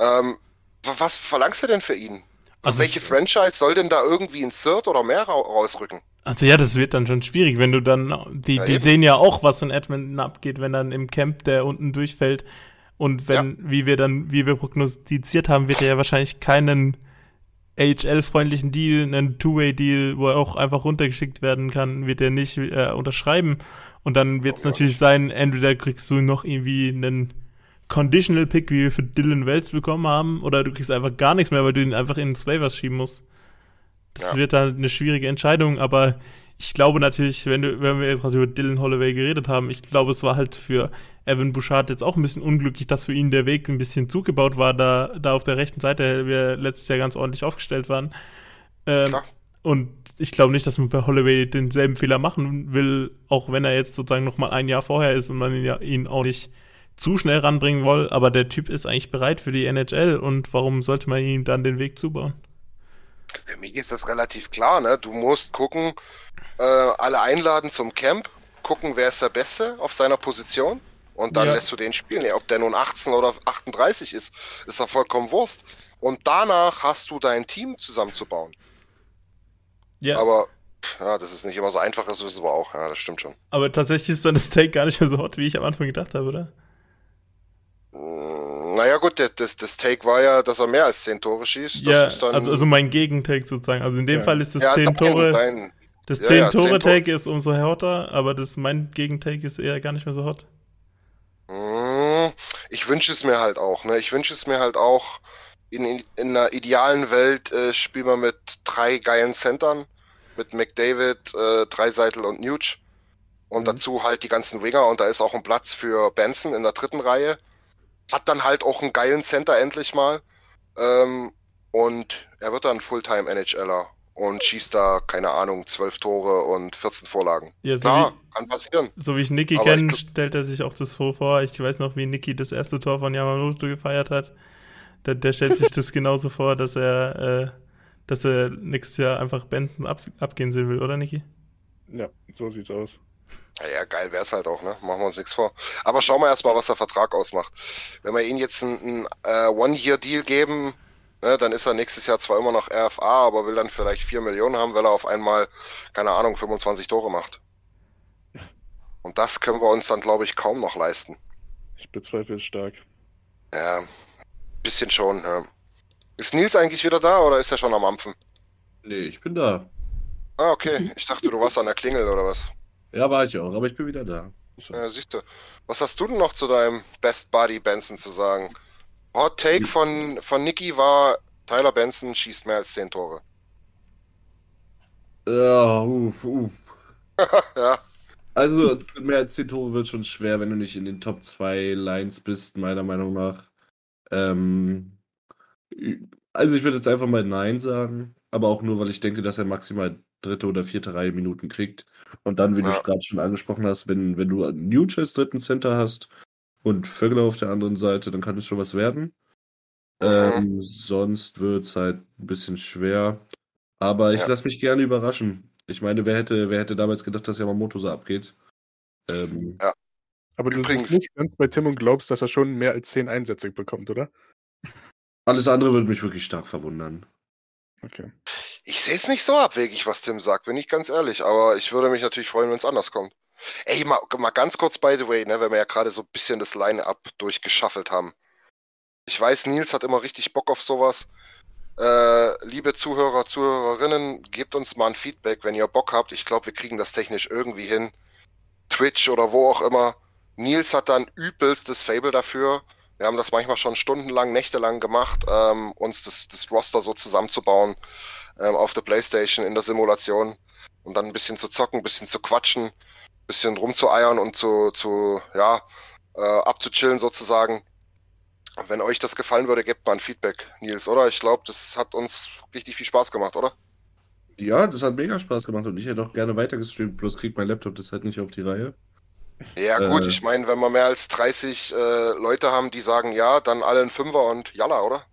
[SPEAKER 3] Ähm, wa- was verlangst du denn für ihn?
[SPEAKER 6] Also
[SPEAKER 3] Welche Franchise soll denn da irgendwie ein Third oder mehr ra rausrücken?
[SPEAKER 6] also ja, das wird dann schon schwierig, wenn du dann, die,
[SPEAKER 3] Ja,
[SPEAKER 6] die
[SPEAKER 3] eben.
[SPEAKER 6] sehen ja auch, was in Edmonton abgeht, wenn dann im Camp der unten durchfällt. Und wenn, wie wir dann, wie wir prognostiziert haben, wird er ja wahrscheinlich keinen AHL-freundlichen Deal, einen Two-Way-Deal, wo er auch einfach runtergeschickt werden kann, wird er nicht äh, unterschreiben. Und dann wird es
[SPEAKER 3] Ja.
[SPEAKER 6] natürlich sein, entweder kriegst du noch irgendwie einen Conditional Pick, wie wir für Dylan Wells bekommen haben, oder du kriegst einfach gar nichts mehr, weil du ihn einfach in Waivers schieben musst. Das
[SPEAKER 3] Ja.
[SPEAKER 6] wird dann eine schwierige Entscheidung, aber ich glaube natürlich, wenn, du, wenn wir jetzt gerade über Dylan Holloway geredet haben, ich glaube, es war halt für Evan Bouchard jetzt auch ein bisschen unglücklich, dass für ihn der Weg ein bisschen zugebaut war, da, da auf der rechten Seite wir letztes Jahr ganz ordentlich aufgestellt waren. Ähm, und ich glaube nicht, dass man bei Holloway denselben Fehler machen will, auch wenn er jetzt sozusagen noch mal ein Jahr vorher ist und man ihn, ja, ihn auch nicht zu schnell ranbringen will, aber der Typ ist eigentlich bereit für die NHL und warum sollte man ihm dann den Weg zubauen?
[SPEAKER 3] Für mich ist das relativ klar, ne? Du musst gucken, äh, alle einladen zum Camp, gucken, wer ist der Beste auf seiner Position und dann
[SPEAKER 6] Ja.
[SPEAKER 3] lässt du den spielen. Ja, ob der nun 18 oder 38 ist, ist doch vollkommen Wurst. Und danach hast du dein Team zusammenzubauen.
[SPEAKER 6] Ja,
[SPEAKER 3] Aber ja, das ist nicht immer so einfach, das wissen wir auch. Ja, das stimmt schon.
[SPEAKER 6] aber tatsächlich ist dann das Take gar nicht mehr so hot, wie ich am Anfang gedacht habe, oder?
[SPEAKER 3] Mm, Naja gut, das, das Take war ja, dass er mehr als 10 Tore schießt. Das
[SPEAKER 6] ja,
[SPEAKER 3] ist dann,
[SPEAKER 6] also, also mein Gegentake sozusagen. Also in dem
[SPEAKER 5] Ja.
[SPEAKER 6] Fall ist das
[SPEAKER 3] ja,
[SPEAKER 6] 10
[SPEAKER 3] dein,
[SPEAKER 6] Tore,
[SPEAKER 3] Dein,
[SPEAKER 6] das
[SPEAKER 3] ja,
[SPEAKER 6] 10
[SPEAKER 3] ja, 10
[SPEAKER 6] Tore. Take ist umso hotter, aber das mein Gegentake ist eher gar nicht mehr so hot.
[SPEAKER 3] Mm, Ich wünsche es mir halt auch, ne? Ich wünsche es mir halt auch, in, in, in einer idealen Welt äh, spielen wir mit drei geilen Centern, mit McDavid, äh, Dreiseitel und Nuge. Und
[SPEAKER 5] Mhm.
[SPEAKER 3] dazu halt die ganzen Winger und da ist auch ein Platz für Benson in der dritten Reihe. Hat dann halt auch einen geilen Center endlich mal. Ähm, und er wird dann Fulltime NHLer und schießt da, keine Ahnung, 12 Tore und 14 Vorlagen.
[SPEAKER 6] Ja, so
[SPEAKER 3] Klar,
[SPEAKER 6] wie,
[SPEAKER 3] kann passieren.
[SPEAKER 6] so wie ich Niki kenne, stellt er sich auch das so vor. Ich weiß noch, wie Niki das erste Tor von Yamamoto gefeiert hat. Der, der stellt sich das genauso vor, dass er, äh, dass er nächstes Jahr einfach Benton ab, abgehen sehen will, oder Niki?
[SPEAKER 5] Ja, so sieht's aus.
[SPEAKER 3] Ja, ja geil wär's halt auch, ne? Machen wir uns nichts vor. Aber schauen wir erstmal, was der Vertrag ausmacht. Wenn wir ihm jetzt einen, einen äh, One-Year-Deal geben, ne, dann ist er nächstes Jahr zwar immer noch RFA, aber will dann vielleicht 4 Millionen haben, weil er auf einmal, keine Ahnung, 25 Tore macht. Und das können wir uns dann, glaube ich, kaum noch leisten.
[SPEAKER 5] Ich bezweifle es stark.
[SPEAKER 3] Ja, bisschen schon, ja. Ist Nils eigentlich wieder da oder ist er schon am Ampfen?
[SPEAKER 4] Nee, ich bin da.
[SPEAKER 3] Ah, okay. Ich dachte, du warst an der Klingel oder was.
[SPEAKER 4] Ja, war ich auch, aber ich bin wieder da.
[SPEAKER 5] So.
[SPEAKER 3] Ja, siehst du. Was hast du denn noch zu deinem Best Buddy Benson zu sagen? Hot Take von, von Nicky war, Tyler Benson schießt mehr als 10 Tore.
[SPEAKER 4] Ja, uff, uff.
[SPEAKER 3] ja,
[SPEAKER 4] Also, mehr als 10 Tore wird schon schwer, wenn du nicht in den Top 2 Lines bist, meiner Meinung nach. Ähm, also, ich würde jetzt einfach mal Nein sagen, aber auch nur, weil ich denke, dass er maximal dritte oder vierte Reihe Minuten kriegt. Und dann, wie du
[SPEAKER 3] Ja.
[SPEAKER 4] es gerade schon angesprochen hast, wenn, wenn du als dritten Center hast und Vögler auf der anderen Seite, dann kann es schon was werden.
[SPEAKER 3] Mhm.
[SPEAKER 4] Ähm, sonst wird es halt ein bisschen schwer. Aber ich
[SPEAKER 3] Ja.
[SPEAKER 4] lasse mich gerne überraschen. Ich meine, wer hätte, wer hätte damals gedacht, dass Yamamoto so abgeht? Ähm,
[SPEAKER 5] Aber du
[SPEAKER 3] Übrigens-
[SPEAKER 5] bist nicht ganz bei Tim und glaubst, dass er schon mehr als 10 Einsätze bekommt, oder?
[SPEAKER 4] alles andere würde mich wirklich stark verwundern.
[SPEAKER 5] Okay.
[SPEAKER 3] ich sehe es nicht so abwegig, was Tim sagt, bin ich ganz ehrlich. Aber ich würde mich natürlich freuen, wenn es anders kommt. Ey, mal, mal ganz kurz, by the way, ne, wenn wir ja gerade so ein bisschen das Line-Up durchgeschaffelt haben. Ich weiß, Nils hat immer richtig Bock auf sowas. Äh, liebe Zuhörer, Zuhörerinnen, gebt uns mal ein Feedback, wenn ihr Bock habt. Ich glaube, wir kriegen das technisch irgendwie hin. Twitch oder wo auch immer. Nils hat dann übelstes Fable dafür. Wir haben das manchmal schon stundenlang, nächtelang gemacht, ähm, uns das, das Roster so zusammenzubauen ähm, auf der Playstation in der Simulation und dann ein bisschen zu zocken, ein bisschen zu quatschen, ein bisschen rumzueiern und zu, zu ja, äh, abzuchillen sozusagen. Wenn euch das gefallen würde, gebt mal ein Feedback, Nils, oder? Ich glaube, das hat uns richtig viel Spaß gemacht, oder?
[SPEAKER 4] Ja, das hat mega Spaß gemacht und ich hätte auch gerne weiter gestreamt, bloß kriegt mein Laptop das halt nicht auf die Reihe.
[SPEAKER 3] Ja, gut,
[SPEAKER 4] Äh.
[SPEAKER 3] ich meine, wenn wir mehr als 30 äh, Leute haben, die sagen ja, dann alle ein Fünfer und Jalla, oder?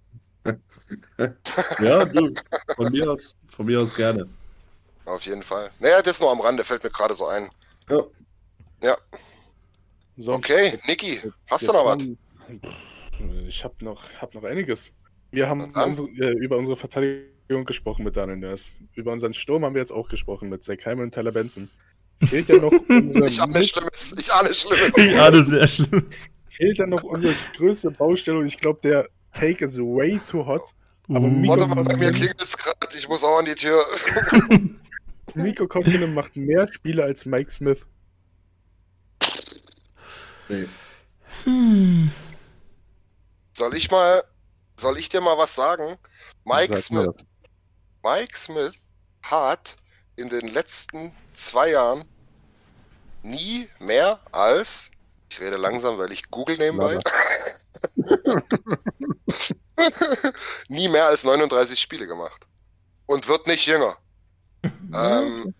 [SPEAKER 4] Ja, du, von mir aus, von mir aus gerne.
[SPEAKER 3] Auf jeden Fall. Naja, das nur am Rande, fällt mir gerade so ein.
[SPEAKER 4] Ja.
[SPEAKER 3] Ja,
[SPEAKER 5] So,
[SPEAKER 3] okay, Niki, hast du
[SPEAKER 5] jetzt
[SPEAKER 3] noch was?
[SPEAKER 5] Ich habe noch, hab noch einiges. Wir haben unsere, äh, über unsere Verteidigung gesprochen mit Daniel Nurse. Über unseren Sturm haben wir jetzt auch gesprochen mit Zach Heim und Tyler Benson. Fehlt ja noch unsere,
[SPEAKER 3] Ich ahne Schlimmes, ich ahne Schlimmes.
[SPEAKER 6] Gerade sehr schlimm.
[SPEAKER 5] fehlt ja noch unsere größte Baustelle und ich glaube, der Take is way too hot. Aber
[SPEAKER 6] Uh.
[SPEAKER 5] Miko,
[SPEAKER 3] Warte mal, bei mir klingelt's gerade, ich muss auch an die Tür.
[SPEAKER 5] Miko Koskinen macht mehr Spiele als Mike Smith.
[SPEAKER 4] Nee.
[SPEAKER 3] Soll ich mal, soll ich dir mal was sagen? Mike
[SPEAKER 5] Sag
[SPEAKER 3] Smith, Mike Smith hat in den letzten zwei Jahren nie mehr als, ich rede langsam, weil ich Google nebenbei, nie mehr als 39 Spiele gemacht. Und wird nicht jünger. ähm,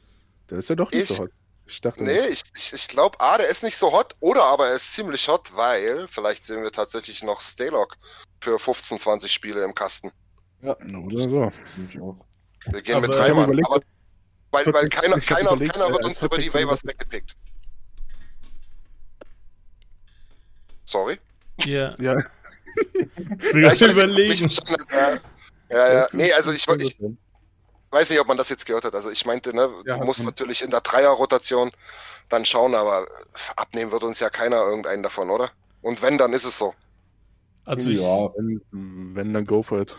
[SPEAKER 5] Der ist ja doch nicht
[SPEAKER 3] Ich-
[SPEAKER 5] so hot. Ich dachte,
[SPEAKER 3] nee, ich, ich, ich glaube, A, der ist nicht so hot, oder aber er ist ziemlich hot, weil vielleicht sehen wir tatsächlich noch Staylock für 15, 20 Spiele im Kasten.
[SPEAKER 5] ja, oder so.
[SPEAKER 4] Ich auch.
[SPEAKER 3] Wir gehen
[SPEAKER 6] Aber
[SPEAKER 3] mit drei Mann. Aber weil, weil keiner, keiner,
[SPEAKER 5] überlegt,
[SPEAKER 3] keiner
[SPEAKER 5] äh,
[SPEAKER 3] wird
[SPEAKER 5] als
[SPEAKER 3] uns über die Waivers weggepickt. Sorry?
[SPEAKER 6] Ja,
[SPEAKER 5] Ja,
[SPEAKER 6] ich
[SPEAKER 3] Ja,
[SPEAKER 6] will
[SPEAKER 3] ich nicht
[SPEAKER 6] überlegen.
[SPEAKER 3] verstanden. Ja, ja, ja. Nee, also ich, ich weiß nicht, ob man das jetzt gehört hat. Also ich meinte, ne,
[SPEAKER 5] Ja,
[SPEAKER 3] du musst
[SPEAKER 5] man.
[SPEAKER 3] natürlich in der Dreier-Rotation dann schauen, aber abnehmen wird uns ja keiner irgendeinen davon, oder? Und wenn, dann ist es so.
[SPEAKER 6] Also ich,
[SPEAKER 4] ja,
[SPEAKER 5] wenn, wenn dann go for it.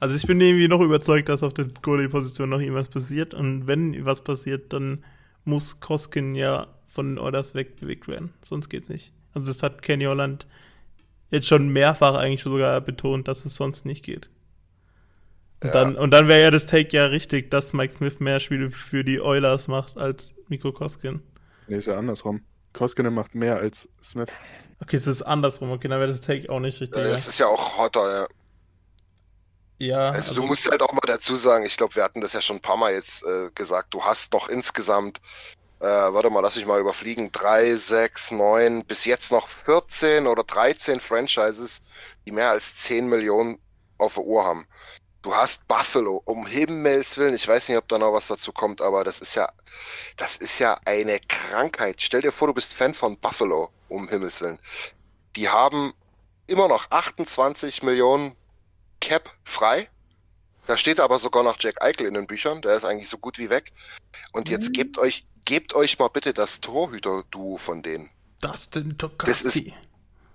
[SPEAKER 6] Also ich bin irgendwie noch überzeugt, dass auf der Goalie-Position noch irgendwas passiert. Und wenn was passiert, dann muss Koskin ja von den Orders wegbewegt werden. Sonst geht's nicht. Also das hat Kenny Holland jetzt schon mehrfach eigentlich sogar betont, dass es sonst nicht geht. Und
[SPEAKER 3] Ja.
[SPEAKER 6] dann, und dann wäre ja das Take ja richtig, dass Mike Smith mehr Spiele für die Oilers macht als Mikko Koskin.
[SPEAKER 5] Nee, ist ja andersrum. Koskinen macht mehr als Smith.
[SPEAKER 6] Okay, es ist andersrum. Okay, dann wäre das Take auch nicht richtig.
[SPEAKER 3] Äh, Es ist ja auch hotter, ja.
[SPEAKER 6] Ja,
[SPEAKER 3] Also, du musst halt auch mal dazu sagen, ich glaube, wir hatten das ja schon ein paar Mal jetzt äh, gesagt, du hast noch insgesamt, äh, warte mal, lass mich mal überfliegen, drei, sechs, neun, bis jetzt noch 14 oder 13 Franchises, die mehr als 10 Millionen auf der Uhr haben. Du hast Buffalo, um Himmels Willen, ich weiß nicht, ob da noch was dazu kommt, aber das ist ja, das ist ja eine Krankheit. Stell dir vor, du bist Fan von Buffalo, um Himmels Willen. Die haben immer noch 28 Millionen Cap frei. Da steht aber sogar noch Jack Eichel in den Büchern, der ist eigentlich so gut wie weg. Und jetzt gebt euch, gebt euch mal bitte das Torhüter-Duo von denen.
[SPEAKER 6] Dustin
[SPEAKER 3] Das ist-
[SPEAKER 6] Tokarski.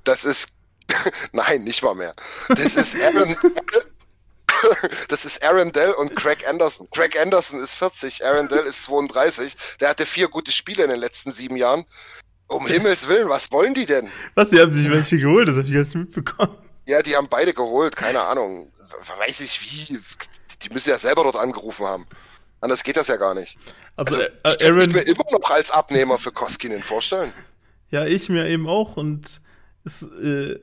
[SPEAKER 3] Das ist, nein, nicht mal mehr. Das ist Aaron, das ist Aaron Dell und Craig Anderson. Craig Anderson ist 40, Aaron Dell ist 32. Der hatte vier gute Spiele in den letzten sieben Jahren. Um Himmels Willen, was wollen die denn?
[SPEAKER 6] Was, die haben sich welche geholt, das habe ich jetzt mitbekommen.
[SPEAKER 3] Ja, die haben beide geholt, keine Ahnung. Weiß ich wie. Die müssen ja selber dort angerufen haben. Anders geht das ja gar nicht.
[SPEAKER 6] Also,
[SPEAKER 3] Also,
[SPEAKER 6] äh,
[SPEAKER 3] ich kann mich mir
[SPEAKER 6] Aaron,
[SPEAKER 3] immer noch als Abnehmer für Koskinen vorstellen.
[SPEAKER 6] ja, ich mir eben auch und es, äh,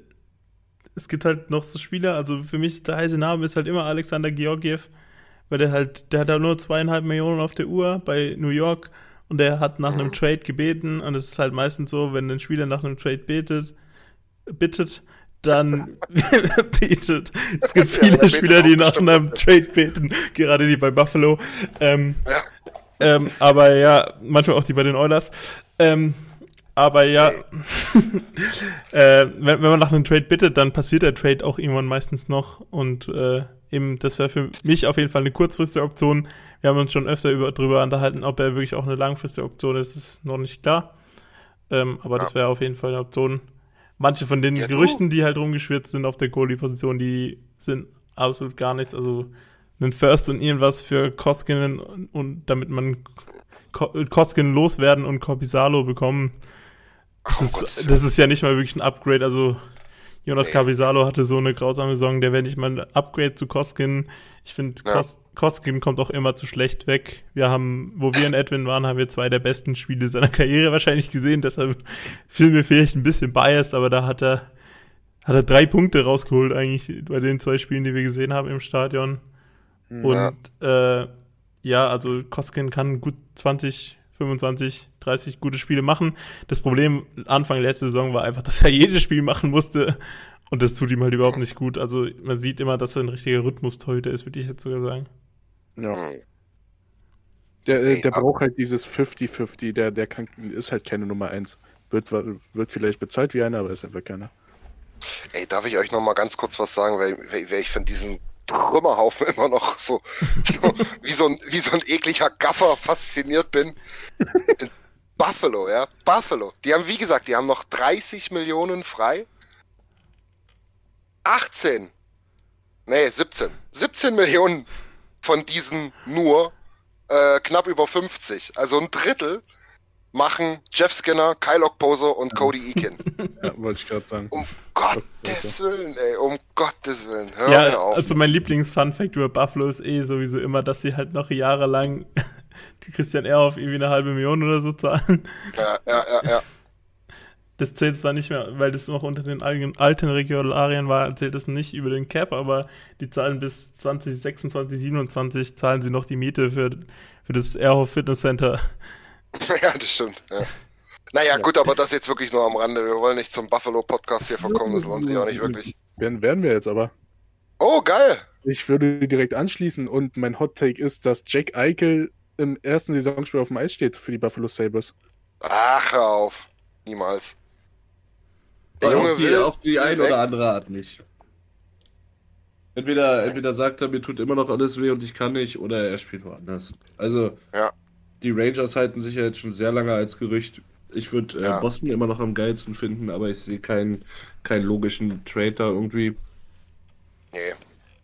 [SPEAKER 6] es gibt halt noch so Spieler, also für mich der heiße Name ist halt immer Alexander Georgiev, weil der halt, der hat halt nur zweieinhalb Millionen auf der Uhr bei New York und der hat nach einem Trade gebeten und es ist halt meistens so, wenn ein Spieler nach einem Trade betet, bittet, dann betet. Es gibt
[SPEAKER 3] Ja,
[SPEAKER 6] viele
[SPEAKER 3] betet
[SPEAKER 6] Spieler, die nach einem Trade beten, gerade die bei Buffalo. Ähm,
[SPEAKER 3] Ja.
[SPEAKER 6] ähm, aber ja, manchmal auch die bei den Oilers. Ähm, aber ja, äh, wenn, wenn man nach einem Trade bittet, dann passiert der Trade auch irgendwann meistens noch. Und äh, eben, das wäre für mich auf jeden Fall eine kurzfristige Option. Wir haben uns schon öfter über, drüber unterhalten, ob er wirklich auch eine langfristige Option ist, ist noch nicht klar. Ähm, aber das wäre auf jeden Fall eine Option. Manche von den
[SPEAKER 3] Ja.
[SPEAKER 6] Gerüchten, die halt rumgeschwirrt sind auf der Goalie-Position, die sind absolut gar nichts. Also einen First und irgendwas für Koskinen und, und damit man Ko Koskinen loswerden und Korpisalo bekommen. Das,
[SPEAKER 3] Oh
[SPEAKER 6] ist,
[SPEAKER 3] Gott.
[SPEAKER 6] das ist ja nicht mal wirklich ein Upgrade. Also Jonas
[SPEAKER 3] Nee.
[SPEAKER 6] Carpisalo hatte so eine grausame Saison, der wäre nicht mal ein Upgrade zu Koskin. Ich finde,
[SPEAKER 3] Ja.
[SPEAKER 6] Kos Koskin kommt auch immer zu schlecht weg. Wir haben, wo wir in Edwin waren, haben wir zwei der besten Spiele seiner Karriere wahrscheinlich gesehen. Deshalb fühlen wir vielleicht ein bisschen biased, aber da hat er, hat er drei Punkte rausgeholt eigentlich bei den zwei Spielen, die wir gesehen haben im Stadion. Und ja, äh, ja also Koskin kann gut 20, 25, 30 gute Spiele machen. Das Problem Anfang letzte Saison war einfach, dass er jedes Spiel machen musste. Und das tut ihm halt überhaupt nicht gut. Also man sieht immer, dass er ein richtiger Rhythmus-Torhüter ist, würde ich jetzt sogar sagen.
[SPEAKER 5] Ja. Der, äh, der braucht halt dieses 50-50, der, der kann, ist halt keine Nummer 1. Wird, wird vielleicht bezahlt wie einer, aber ist einfach keiner.
[SPEAKER 3] Ey, darf ich euch noch mal ganz kurz was sagen, weil, weil ich von diesen Trümmerhaufen immer noch so, so wie, so ein, wie so ein ekliger Gaffer fasziniert bin. In Buffalo, ja, Buffalo. Die haben, wie gesagt, die haben noch 30 Millionen frei. 18, nee, 17. 17 Millionen von diesen nur äh, knapp über 50. Also ein Drittel machen Jeff Skinner, Kyle Okposo und Cody Eakin.
[SPEAKER 5] ja, wollte ich gerade sagen.
[SPEAKER 3] Um Gottes Willen, ey, um Gottes Willen.
[SPEAKER 6] Hör ja, auf. also mein Lieblings-Fun-Fact über Buffalo ist eh sowieso immer, dass sie halt noch jahrelang die Christian Ehrhoff irgendwie eine halbe Million oder so zahlen.
[SPEAKER 3] Ja, ja, ja, ja.
[SPEAKER 6] Das zählt zwar nicht mehr, weil das noch unter den alten Regularien war, zählt das nicht über den Cap, aber die zahlen bis 2026, 27 zahlen sie noch die Miete für, für das Airhoff Fitness Center.
[SPEAKER 3] Ja, das stimmt. Ja. Naja, ja. gut, aber das jetzt wirklich nur am Rande. Wir wollen nicht zum Buffalo-Podcast hier verkommen, das lohnt sich auch nicht wirklich.
[SPEAKER 5] Werden, werden wir jetzt aber.
[SPEAKER 3] Oh, geil!
[SPEAKER 5] Ich würde direkt anschließen und mein Hot Take ist, dass Jack Eichel im ersten Saisonspiel auf dem Eis steht für die Buffalo Sabres.
[SPEAKER 3] Ach, hör auf. Niemals.
[SPEAKER 4] Der Junge auf die, will, auf die ein oder andere Art nicht. Entweder, entweder sagt er, mir tut immer noch alles weh und ich kann nicht, oder er spielt woanders. Also,
[SPEAKER 3] ja.
[SPEAKER 4] die Rangers halten sich ja jetzt schon sehr lange als Gerücht. Ich würde äh, ja. Boston immer noch am geilsten finden, aber ich sehe keinen, keinen logischen Trade da irgendwie.
[SPEAKER 3] Nee.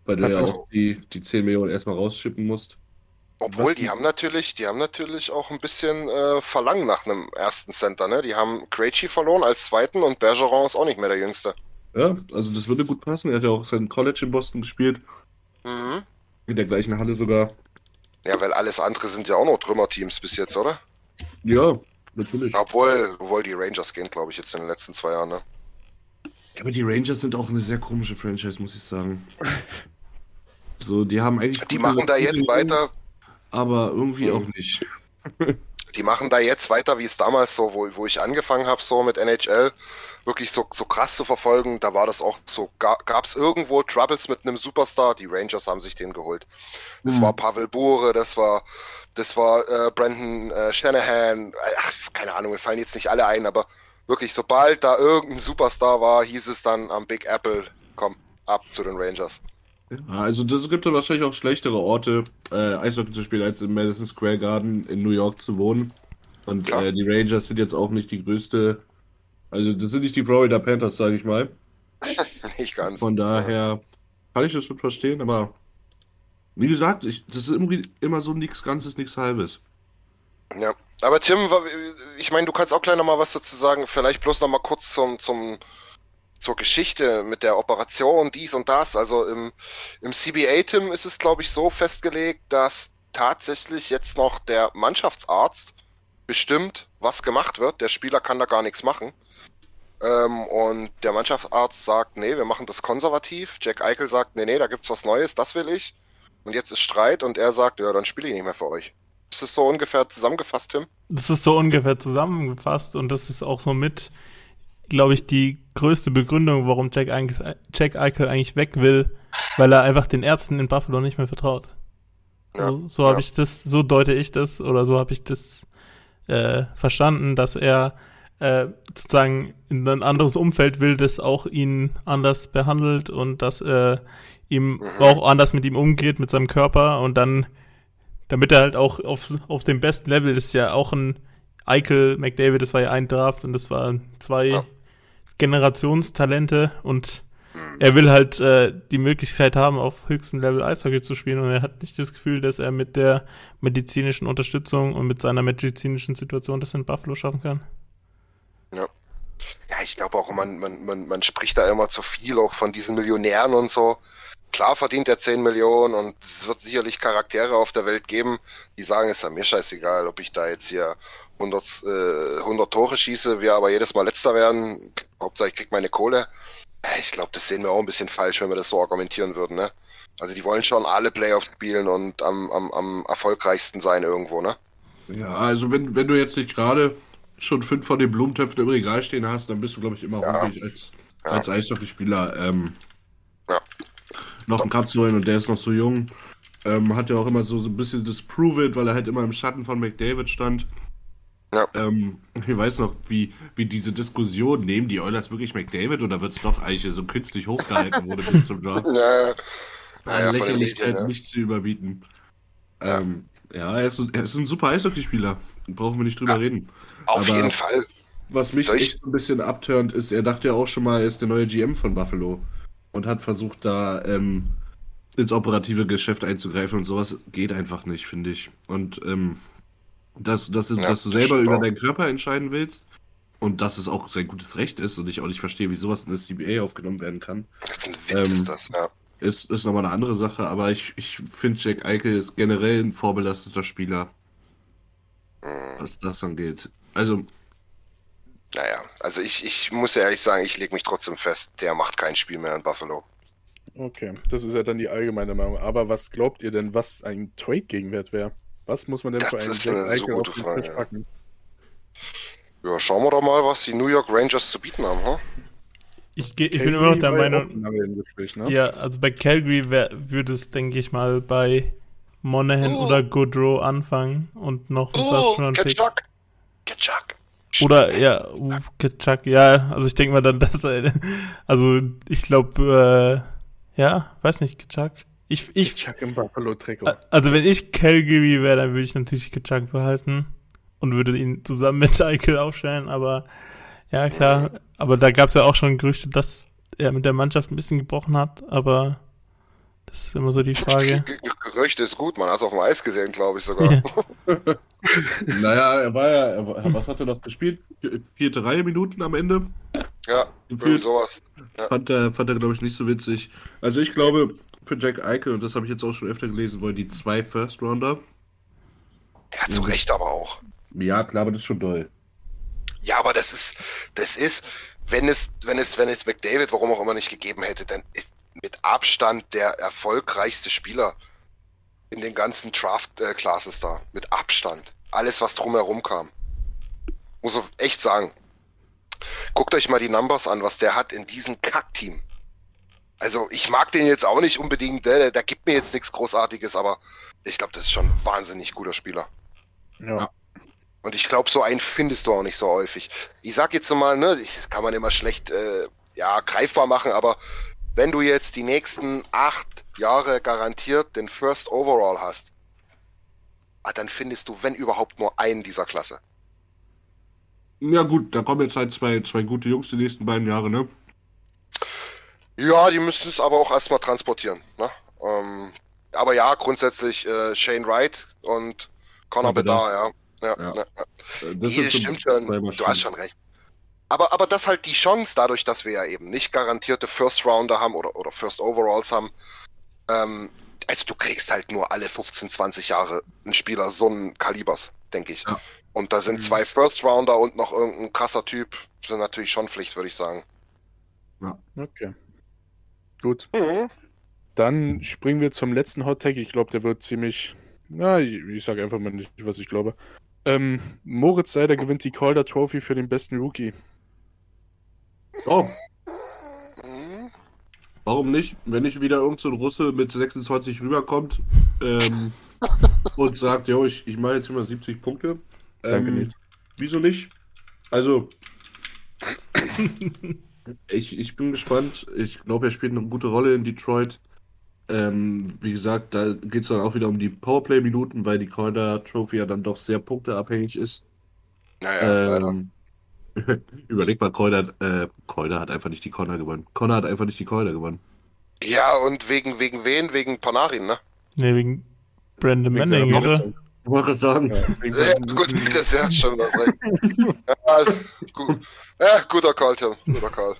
[SPEAKER 4] Weil du ja auch die, die 10 Millionen erstmal rausschippen musst.
[SPEAKER 3] Obwohl, die haben natürlich, die haben natürlich auch ein bisschen äh, Verlangen nach einem ersten Center, ne? Die haben Krejci verloren als zweiten und Bergeron ist auch nicht mehr der Jüngste.
[SPEAKER 4] Ja, also das würde gut passen. Er hat ja auch sein College in Boston gespielt.
[SPEAKER 3] Mhm.
[SPEAKER 4] In der gleichen Halle sogar.
[SPEAKER 3] Ja, weil alles andere sind ja auch noch Trümmerteams bis jetzt, oder?
[SPEAKER 4] Ja, natürlich.
[SPEAKER 3] Obwohl, obwohl die Rangers gehen, glaube ich, jetzt in den letzten zwei Jahren, ne?
[SPEAKER 4] Ja, aber die Rangers sind auch eine sehr komische Franchise, muss ich sagen. so, die haben eigentlich.
[SPEAKER 3] Die machen da jetzt weiter
[SPEAKER 4] aber irgendwie mhm. auch nicht.
[SPEAKER 3] Die machen da jetzt weiter, wie es damals so, wo, wo ich angefangen habe, so mit NHL, wirklich so, so krass zu verfolgen. Da war das auch so, gab es irgendwo Troubles mit einem Superstar, die Rangers haben sich den geholt. Das mhm. war Pavel Bure, das war, das war äh, Brandon äh, Shanahan, ach, keine Ahnung, mir fallen jetzt nicht alle ein, aber wirklich, sobald da irgendein Superstar war, hieß es dann am Big Apple, komm, ab zu den Rangers.
[SPEAKER 4] Ja, also das gibt dann wahrscheinlich auch schlechtere Orte, äh, Eishockey zu spielen, als im Madison Square Garden in New York zu wohnen. Und äh, die Rangers sind jetzt auch nicht die größte, also das sind nicht die Florida Panthers, sage ich mal.
[SPEAKER 3] nicht ganz.
[SPEAKER 4] Von daher kann ich das schon verstehen, aber wie gesagt, ich, das ist irgendwie immer so nichts Ganzes, nichts Halbes.
[SPEAKER 3] Ja, aber Tim, ich meine, du kannst auch gleich nochmal was dazu sagen, vielleicht bloß nochmal kurz zum, zum zur Geschichte mit der Operation, dies und das. Also im, im CBA-Tim ist es, glaube ich, so festgelegt, dass tatsächlich jetzt noch der Mannschaftsarzt bestimmt, was gemacht wird. Der Spieler kann da gar nichts machen. Ähm, und der Mannschaftsarzt sagt, nee, wir machen das konservativ. Jack Eichel sagt, nee, nee, da gibt's was Neues, das will ich. Und jetzt ist Streit und er sagt, ja, dann spiele ich nicht mehr für euch. Ist das so ungefähr zusammengefasst, Tim?
[SPEAKER 6] Das ist so ungefähr zusammengefasst und das ist auch so mit glaube ich, die größte Begründung, warum Jack, Jack Eichel eigentlich weg will, weil er einfach den Ärzten in Buffalo nicht mehr vertraut. Ja, also, so habe ja. ich das, so deute ich das oder so habe ich das äh, verstanden, dass er äh, sozusagen in ein anderes Umfeld will, das auch ihn anders behandelt und dass er ihm mhm. auch anders mit ihm umgeht, mit seinem Körper und dann, damit er halt auch auf, auf dem besten Level ist ja auch ein Eichel, McDavid, das war ja ein Draft und das waren zwei ja. Generationstalente und er will halt äh, die Möglichkeit haben, auf höchstem Level Eishockey zu spielen und er hat nicht das Gefühl, dass er mit der medizinischen Unterstützung und mit seiner medizinischen Situation das in Buffalo schaffen kann.
[SPEAKER 3] Ja. Ja, ich glaube auch, man, man, man, man spricht da immer zu viel auch von diesen Millionären und so. Klar verdient er 10 Millionen und es wird sicherlich Charaktere auf der Welt geben, die sagen, es ist ja mir scheißegal, ob ich da jetzt hier 100, äh, 100 Tore schieße, wir aber jedes Mal letzter werden. Hauptsache ich krieg meine Kohle. Ja, Ich glaube, das sehen wir auch ein bisschen falsch, wenn wir das so argumentieren würden, ne? Also die wollen schon alle Playoffs spielen und am, am, am erfolgreichsten sein irgendwo, ne?
[SPEAKER 4] Ja, also wenn, wenn du jetzt nicht gerade schon fünf von den Blumentöpfen im Regal stehen hast, dann bist du, glaube ich, immer
[SPEAKER 3] Ja.
[SPEAKER 4] hungrig als,
[SPEAKER 3] Ja.
[SPEAKER 4] als Eishockeyspieler. Ähm,
[SPEAKER 3] Ja.
[SPEAKER 4] Noch einen Cup zu holen und der ist noch so jung. Ähm, hat ja auch immer so, so ein bisschen das Prove It, weil er halt immer im Schatten von McDavid stand.
[SPEAKER 3] Ja.
[SPEAKER 4] Ähm, ich weiß noch, wie, wie diese Diskussion, nehmen die Oilers wirklich McDavid oder wird es doch eigentlich so künstlich hochgehalten wurde bis zum Draft?
[SPEAKER 3] Ja,
[SPEAKER 4] An
[SPEAKER 3] ja,
[SPEAKER 4] Lächerlichkeit
[SPEAKER 3] ja.
[SPEAKER 4] nicht zu überbieten. Ähm, ja, er ist, er ist ein super Eishockeyspieler. Brauchen wir nicht drüber
[SPEAKER 3] Ja.
[SPEAKER 4] reden.
[SPEAKER 3] Auf
[SPEAKER 4] Aber-
[SPEAKER 3] jeden Fall.
[SPEAKER 4] Was mich
[SPEAKER 3] Soll ich-
[SPEAKER 4] echt so ein bisschen abturnt, ist, er dachte ja auch schon mal, er ist der neue GM von Buffalo und hat versucht, da ähm, ins operative Geschäft einzugreifen und sowas geht einfach nicht, finde ich. Und ähm, dass, dass, du-
[SPEAKER 3] Ja,
[SPEAKER 4] dass du selber über deinen Körper entscheiden willst und dass es auch sein gutes Recht ist und ich auch nicht verstehe, wie sowas in das CBA aufgenommen werden kann,
[SPEAKER 3] Das ist ein Witz,
[SPEAKER 4] Ähm,
[SPEAKER 3] ist das, ja.
[SPEAKER 4] ist, ist nochmal eine andere Sache. Aber ich, ich finde, Jack Eichel ist generell ein vorbelasteter Spieler,
[SPEAKER 3] Mhm.
[SPEAKER 4] was das angeht. Also,
[SPEAKER 3] Naja, also ich, ich muss ja ehrlich sagen, ich lege mich trotzdem fest, der macht kein Spiel mehr in Buffalo.
[SPEAKER 5] Okay, das ist ja dann die allgemeine Meinung. Aber was glaubt ihr denn, was ein Trade-Gegenwert wäre? Was muss man denn
[SPEAKER 3] Das
[SPEAKER 5] für einen
[SPEAKER 3] ist
[SPEAKER 5] Jack
[SPEAKER 3] eine so
[SPEAKER 5] Eichel
[SPEAKER 3] gute
[SPEAKER 5] auf den
[SPEAKER 3] Frage,
[SPEAKER 5] Tisch
[SPEAKER 3] ja.
[SPEAKER 5] packen?
[SPEAKER 3] Ja, schauen wir doch mal, was die New York Rangers zu bieten haben, hm?
[SPEAKER 6] Ich, ich bin immer noch der
[SPEAKER 5] ja
[SPEAKER 6] Meinung,
[SPEAKER 5] Gespräch, ne?
[SPEAKER 6] ja, also bei Calgary wär, würde es, denke ich mal, bei Monahan
[SPEAKER 3] Oh.
[SPEAKER 6] oder Goodrow anfangen und noch ein
[SPEAKER 3] Oh,
[SPEAKER 6] First-Round-Pick.
[SPEAKER 3] Ketchuk! Ketchuk!
[SPEAKER 6] Oder, ja, uh, Kitschak, ja, also ich denke mal dann, dass er, also ich glaube, äh, ja, weiß nicht, Kitschak. Ich, ich,
[SPEAKER 5] Chuck im Buffalo-Trikot.
[SPEAKER 6] also wenn ich Calgary wäre, dann würde ich natürlich Kitschak behalten und würde ihn zusammen mit Eichel aufstellen, aber ja, klar, aber da gab es ja auch schon Gerüchte, dass er mit der Mannschaft ein bisschen gebrochen hat, aber das ist immer so die Frage.
[SPEAKER 3] Gerüchte ist gut, man hat es auf dem Eis gesehen, glaube ich sogar.
[SPEAKER 4] naja, er war ja, er war, was hat er noch gespielt? Vierte Reihe Minuten am Ende?
[SPEAKER 3] Ja,
[SPEAKER 4] Gefühlt.
[SPEAKER 3] sowas.
[SPEAKER 4] Fand er, fand er glaube ich, nicht so witzig. Also ich glaube, für Jack Eichel, und das habe ich jetzt auch schon öfter gelesen, wollen die zwei First Rounder.
[SPEAKER 3] Ja, zu Recht aber auch.
[SPEAKER 4] Ja, klar, aber das ist schon doll.
[SPEAKER 3] Ja, aber das ist, das ist, wenn es, wenn es, wenn es McDavid, warum auch immer nicht gegeben hätte, dann ist mit Abstand der erfolgreichste Spieler in den ganzen Draft-Classes da. Mit Abstand. Alles, was drumherum kam. Muss ich echt sagen. Guckt euch mal die Numbers an, was der hat in diesem Kack-Team. Also, ich mag den jetzt auch nicht unbedingt, der, der gibt mir jetzt nichts Großartiges, aber ich glaube, das ist schon ein wahnsinnig guter Spieler.
[SPEAKER 5] Ja.
[SPEAKER 3] Und ich glaube, so einen findest du auch nicht so häufig. Ich sag jetzt mal, ne, das kann man immer schlecht äh, ja, greifbar machen, aber wenn du jetzt die nächsten acht Jahre garantiert den First Overall hast, ah, dann findest du, wenn überhaupt, nur einen dieser Klasse.
[SPEAKER 4] Ja gut, da kommen jetzt halt zwei, zwei gute Jungs die nächsten beiden Jahre, ne?
[SPEAKER 3] Ja, die müssen es aber auch erstmal transportieren. Ne? Ähm, aber ja, grundsätzlich äh, Shane Wright und Connor
[SPEAKER 4] Ja, Bedard.
[SPEAKER 3] Ja. Ja,
[SPEAKER 4] Ja.
[SPEAKER 3] ja.
[SPEAKER 4] Das
[SPEAKER 3] Nee,
[SPEAKER 4] so
[SPEAKER 3] stimmt schon. Du hast schon recht. Aber, aber das halt die Chance, dadurch, dass wir ja eben nicht garantierte First Rounder haben oder, oder First Overalls haben. Ähm, also du kriegst halt nur alle 15, 20 Jahre einen Spieler so einen Kalibers, denke ich.
[SPEAKER 4] Ja.
[SPEAKER 3] Und da sind
[SPEAKER 5] Mhm.
[SPEAKER 3] zwei First Rounder und noch irgendein krasser Typ, sind natürlich schon Pflicht, würde ich sagen.
[SPEAKER 5] Okay. Gut.
[SPEAKER 3] Mhm.
[SPEAKER 5] Dann springen wir zum letzten Hot Take. Ich glaube, der wird ziemlich. Na, ich, ich sage einfach mal nicht, was ich glaube. Ähm, Moritz Seider gewinnt die Calder Trophy für den besten Rookie.
[SPEAKER 4] Oh,
[SPEAKER 3] Mhm.
[SPEAKER 4] warum nicht? Wenn nicht wieder irgend so ein Russe mit 26 rüberkommt ähm, und sagt, jo, ich, ich mache jetzt immer 70 Punkte.
[SPEAKER 5] Danke,
[SPEAKER 4] Ähm,
[SPEAKER 5] Nils.
[SPEAKER 4] Wieso nicht? Also, ich, ich bin gespannt. Ich glaube, er spielt eine gute Rolle in Detroit. Ähm, wie gesagt, da geht es dann auch wieder um die Powerplay-Minuten, weil die Calder Trophy ja dann doch sehr punkteabhängig ist.
[SPEAKER 3] Naja.
[SPEAKER 4] Ähm, überleg mal, Calder, äh, Calder hat einfach nicht die Connor gewonnen. Connor hat einfach nicht die Calder gewonnen.
[SPEAKER 3] Ja, und wegen, wegen wen? Wegen Panarin, ne?
[SPEAKER 6] Ne, wegen Brandon
[SPEAKER 5] Wegen
[SPEAKER 6] Manning, oder?
[SPEAKER 4] Wollte sagen.
[SPEAKER 5] Ja,
[SPEAKER 3] Ja, gut, das ja schon das recht. Ja, gut. ja, guter Call, Tim. Guter Call.